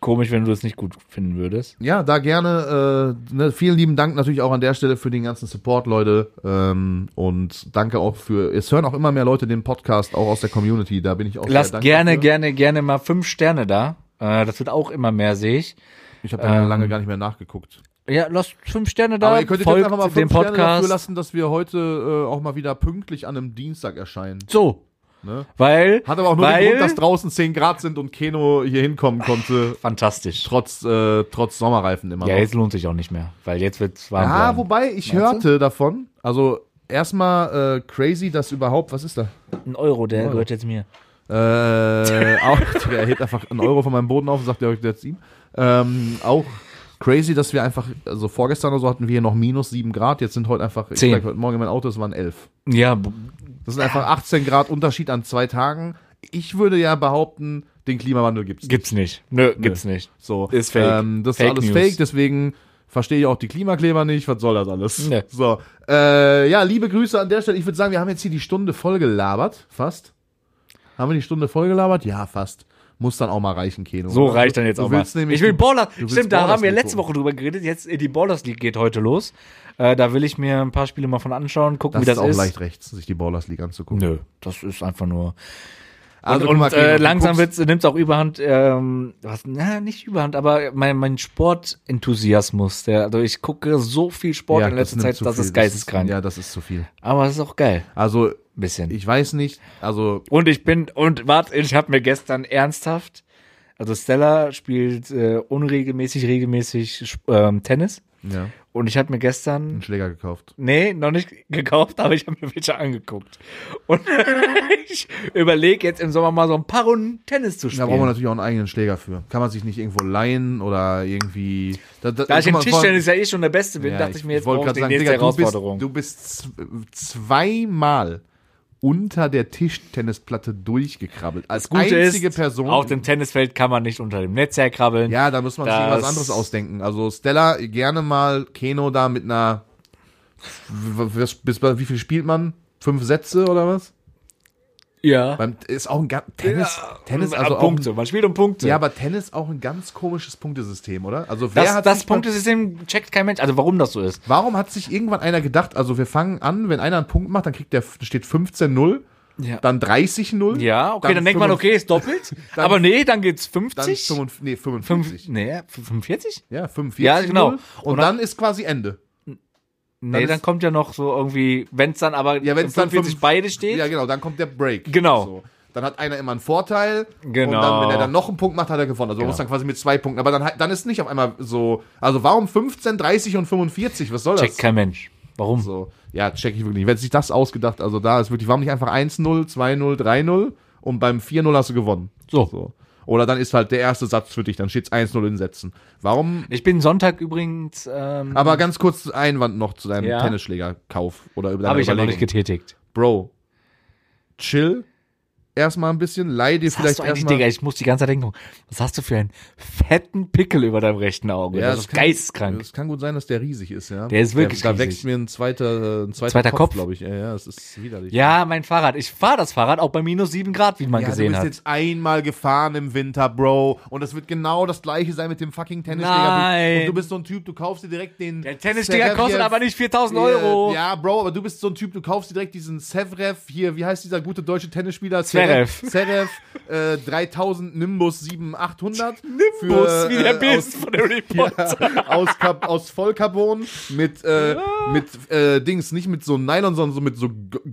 komisch, wenn du es nicht gut finden würdest. Ja, da gerne. Äh, ne, vielen lieben Dank natürlich auch an der Stelle für den ganzen Support, Leute. Ähm, und danke auch für. Es hören auch immer mehr Leute den Podcast, auch aus der Community. Da bin ich auch sehr Lasst dankbar gerne, für. gerne, gerne mal fünf Sterne da. Äh, das wird auch immer mehr, sehe ich. Ich habe da ähm, lange gar nicht mehr nachgeguckt. Ja, lasst fünf Sterne da. Aber ihr könntet jetzt folgt einfach mal fünf Sterne dafür lassen, dass wir heute äh, auch mal wieder pünktlich an einem Dienstag erscheinen. so, Ne? weil. Hat aber auch nur weil, den Grund, dass draußen 10 Grad sind und Keno hier hinkommen konnte, Fantastisch. trotz, äh, trotz Sommerreifen immer Ja, noch. jetzt lohnt sich auch nicht mehr, weil jetzt wird's warm. Ja, bleiben. wobei ich Meinst hörte davon, also erstmal äh, crazy, dass überhaupt, was ist da? Ein Euro, der Euro. gehört jetzt mir. Äh, auch, er hebt einfach einen Euro von meinem Boden auf und sagt, ja, jetzt ihm. Ähm, auch crazy, dass wir einfach, also vorgestern oder so hatten wir hier noch minus 7 Grad, jetzt sind heute einfach, ich Zehn. steig heute Morgen in mein Auto, es waren 11. Ja, Das sind einfach 18 Grad Unterschied an zwei Tagen. Ich würde ja behaupten, den Klimawandel gibt's nicht. gibt's nicht. Nö, gibt's nicht. So. Ist fake. Ähm, das Fake ist alles News. fake, deswegen verstehe ich auch die Klimakleber nicht. Was soll das alles? Nee. So. Äh, ja, liebe Grüße an der Stelle. Ich würde sagen, wir haben jetzt hier die Stunde voll gelabert. Fast. Haben wir die Stunde voll gelabert? Ja, fast. Muss dann auch mal reichen, Keno. So reicht dann jetzt du auch mal. Ich will Ballers. Stimmt, da Ballers haben wir letzte. Woche drüber geredet. Jetzt die Ballers League geht heute los. Äh, da will ich mir ein paar Spiele mal von anschauen, gucken, Das, wie das ist auch ist. leicht rechts, sich die Ballers League anzugucken. Nö, das ist einfach nur. Also, und und äh, langsam guckst- nimmt es auch überhand, ähm, was, na, nicht überhand, aber mein, mein Sportenthusiasmus. Der, also ich gucke so viel Sport Ja, in letzter Zeit, das viel. ist geisteskrank. Ja, das ist zu viel. Aber es ist auch geil. Also, bisschen. ich weiß nicht, also Und ich bin, und warte, ich habe mir gestern ernsthaft Also Stella spielt äh, unregelmäßig, regelmäßig ähm, Tennis. Ja, Und ich habe mir gestern einen Schläger gekauft. Nee, noch nicht gekauft, aber ich habe mir welche angeguckt. Und ich überlege jetzt im Sommer mal so ein paar Runden Tennis zu Da spielen. braucht man natürlich auch einen eigenen Schläger für. Kann man sich nicht irgendwo leihen oder irgendwie. Da, da ich im Tischtennis ja eh schon der Beste bin, Ja, dachte ich, mir jetzt wollte ich gerade die sagen, Digga, du bist, Herausforderung. du bist zweimal unter der Tischtennisplatte durchgekrabbelt. Als das Gute einzige ist, Person. auf dem Tennisfeld kann man nicht unter dem Netz herkrabbeln. ja, da muss man sich was anderes ausdenken. Also Stella, gerne mal Keno da mit einer. bis, wie viel spielt man? Fünf Sätze oder was? Ja. Beim, ist auch ein ga- Tennis, Tennis, also auch, Punkte. Man spielt um Punkte. ja, aber Tennis auch ein ganz komisches Punktesystem, oder? Also wer das, hat das Punktesystem checkt kein Mensch. Also warum das so ist. Warum hat sich irgendwann einer gedacht, also wir fangen an, wenn einer einen Punkt macht, dann kriegt der steht 15-0, Ja. dann 30-0. Ja, okay, dann, denkt man, 55 okay, ist doppelt. Dann- aber nee, dann geht's Dann 50. 55, nee, Fünf, 55. nee, 45? Ja, 45. Ja, genau. 0. Und, Und dann ist quasi Ende. Nee, dann kommt ja noch so irgendwie, wenn's dann aber Ja, wenn es dann 45 fünf- beide steht. Ja, genau, dann kommt der Break. Genau. So. Dann hat einer immer einen Vorteil. Genau. Und dann, wenn er dann noch einen Punkt macht, hat er gewonnen. Also man muss dann quasi mit zwei Punkten. Aber dann, dann ist nicht auf einmal so. Also warum 15, 30 und 45? Was soll das? Checkt kein Mensch. Warum? So, ja, check ich wirklich nicht. Hat sich das ausgedacht? Also da ist wirklich, warum nicht einfach 1-0, 2-0, 3-0 und beim 4-0 hast du gewonnen. So. so. Oder dann ist halt der erste Satz für dich, dann steht's 1-0 in Sätzen. Warum? Ich bin Sonntag übrigens, ähm, Aber ganz kurz Einwand noch zu deinem Ja. Tennisschlägerkauf oder über habe ich ja noch nicht getätigt. Bro, chill erstmal ein bisschen, leih dir Was hast vielleicht du eigentlich. Digga? Ich muss die ganze Zeit denken, was hast du für einen fetten Pickel über deinem rechten Auge? das, ist kann- geisteskrank. Es kann gut sein, dass der riesig ist, ja. Der ist wirklich Da riesig. wächst mir ein zweiter, ein zweiter, Zweiter Kopf. glaube ich. Ja, ja, das ist widerlich. Ja, mein Fahrrad. Ich fahre das Fahrrad auch bei minus sieben Grad, wie man Ja, gesehen du bist hat. jetzt einmal gefahren im Winter, Bro. Und das wird genau das gleiche sein mit dem fucking Tennisschläger. Nein. Und du bist so ein Typ, du kaufst dir direkt den. Der Tennisschläger Severev- kostet aber nicht 4000 Euro. Ja, Bro, aber du bist so ein Typ, du kaufst dir direkt diesen Sevrev, hier, wie heißt dieser gute deutsche Tennisspieler? Zverev. Zverev, äh, 3000 Nimbus 7800. Nimbus, wie der äh, Biss von der Report. ja, aus, Kap aus Vollcarbon mit, äh, mit äh, Dings, nicht mit so Nylon, sondern so mit so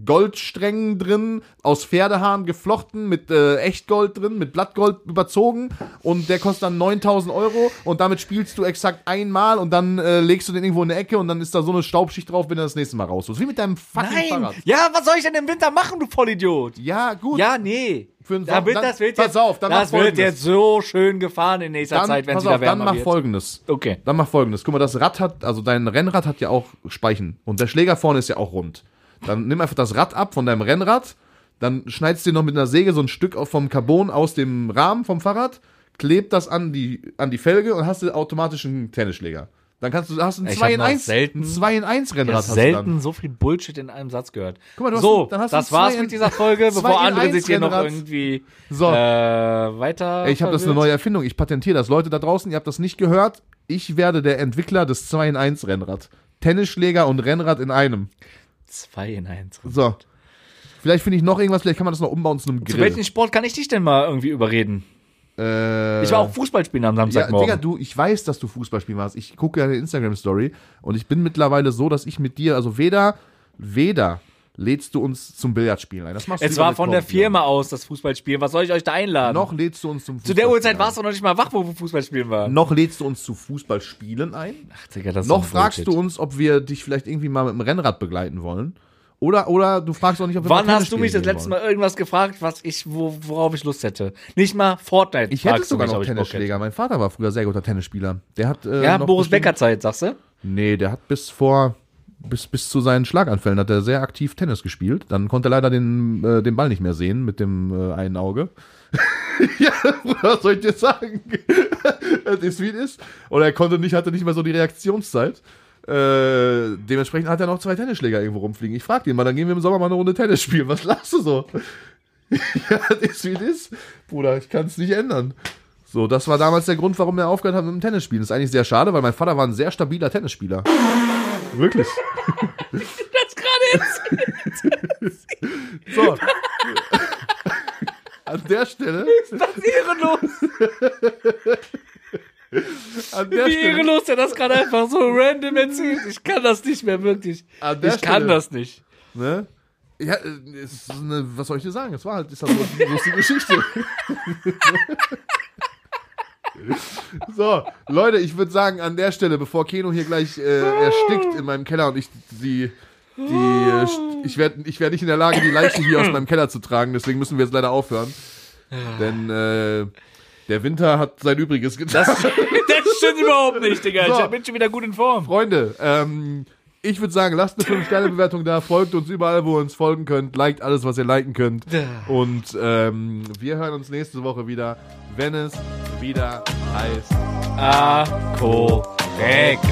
Goldsträngen drin, aus Pferdehaaren geflochten, mit äh, Echtgold drin, mit Blattgold überzogen und der kostet dann 9000 Euro und damit spielst du exakt einmal und dann äh, legst du den irgendwo in eine Ecke und dann ist da so eine Staubschicht drauf, wenn du das nächste Mal rausholst. Wie mit deinem fucking Nein. Fahrrad. Ja, was soll ich denn im Winter machen, du Vollidiot? Ja, gut. Ja, nee. Für Da wird, dann- das wird pass auf, dann das wird jetzt so schön gefahren in nächster Dann, Zeit, wenn es pass wieder auf, dann wärmer mach wird. folgendes. Okay. Dann mach folgendes. Guck mal, das Rad hat, also dein Rennrad hat ja auch Speichen. Und der Schläger vorne ist ja auch rund. Dann nimm einfach das Rad ab von deinem Rennrad, dann schneidest du dir noch mit einer Säge so ein Stück vom Carbon aus dem Rahmen vom Fahrrad, kleb das an die, an die Felge und hast du automatisch einen Tennisschläger. Dann kannst du, hast du ein Ich 2 hab in noch 1, selten- 2 in 1 Ich Rennrad hast dann. selten so viel Bullshit in einem Satz gehört. Guck mal, du hast so, ein- dann hast das war's zwei in- mit dieser Folge, zwei bevor andere sich hier noch Rennrad. irgendwie So. äh, weiter. Ey, ich habe das eine neue Erfindung. Ich patentiere das. Leute da draußen, ihr habt das nicht gehört. Ich werde der Entwickler des 2 in 1 Rennrad. Tennisschläger und Rennrad in einem. Zwei in eins. So. Vielleicht finde ich noch irgendwas, vielleicht kann man das noch umbauen zu einem Zu Grill. welchem Sport kann ich dich denn mal irgendwie überreden? Äh, Ich war auch Fußball spielen am ja, Samstagmorgen. Digga, du, ich weiß, dass du Fußball spielen warst. Ich gucke ja deine Instagram-Story und ich bin mittlerweile so, dass ich mit dir, also weder, weder lädst du uns zum Billardspielen ein. Das machst du es war von der. Firma aus, das Fußballspielen. Was soll ich euch da einladen? Noch lädst du uns zum Zu der Uhrzeit Fußballspielen warst du noch nicht mal wach, wo wir Fußball spielen waren. Noch lädst du uns zu Fußballspielen ein. Ach, Digga, das ist Noch fragst Bullshit. du uns, ob wir dich vielleicht irgendwie mal mit dem Rennrad begleiten wollen. Oder, oder du fragst auch nicht, ob wir Wann hast du mich das letzte Mal irgendwas gefragt, was ich, wo, worauf ich Lust hätte? Nicht mal Fortnite. Ich hätte sogar mich, noch Tennisschläger. Mein Vater war früher sehr guter Tennisspieler. Der hat. Äh, Ja, noch Boris bestimmt- Becker Zeit, sagst du? Nee, der hat bis vor. Bis, bis zu seinen Schlaganfällen hat er sehr aktiv Tennis gespielt. Dann konnte er leider den, äh, den Ball nicht mehr sehen mit dem äh, einen Auge. ja, was soll ich dir sagen? Es ist wie es ist. Oder er konnte nicht, hatte nicht mehr so die Reaktionszeit. Äh, dementsprechend hat er noch zwei Tennisschläger irgendwo rumfliegen. Ich frag ihn mal, dann gehen wir im Sommer mal eine Runde Tennis spielen. Was lachst du so? ja, das ist wie es ist. Bruder, ich kann es nicht ändern. So, das war damals der Grund, warum er aufgehört hat mit dem Tennisspielen. Das ist eigentlich sehr schade, weil mein Vater war ein sehr stabiler Tennisspieler. Wirklich. Das gerade jetzt. So. An der Stelle, Das ist ehrenlos. Wie ehrenlos, der das gerade einfach so random erzählt. Ich kann das nicht mehr wirklich. Ich kann Stelle. das nicht. ne? Ja, äh, eine, was soll ich dir sagen? Es war halt, ist halt so, ist die Geschichte. So, Leute, ich würde sagen, an der Stelle, bevor Keno hier gleich äh, erstickt in meinem Keller und ich die. Die, äh, ich werde ich werd nicht in der Lage, die Leiche hier aus meinem Keller zu tragen, deswegen müssen wir jetzt leider aufhören. Denn äh, der Winter hat sein Übriges getan. Das, das stimmt überhaupt nicht, Digga. So. Ich bin schon wieder gut in Form. Freunde, ähm, ich würde sagen, lasst eine 5-Sterne-Bewertung da, folgt uns überall, wo ihr uns folgen könnt, liked alles, was ihr liken könnt. Und ähm, wir hören uns nächste Woche wieder, wenn es wieder heißt. Ah, korrekt.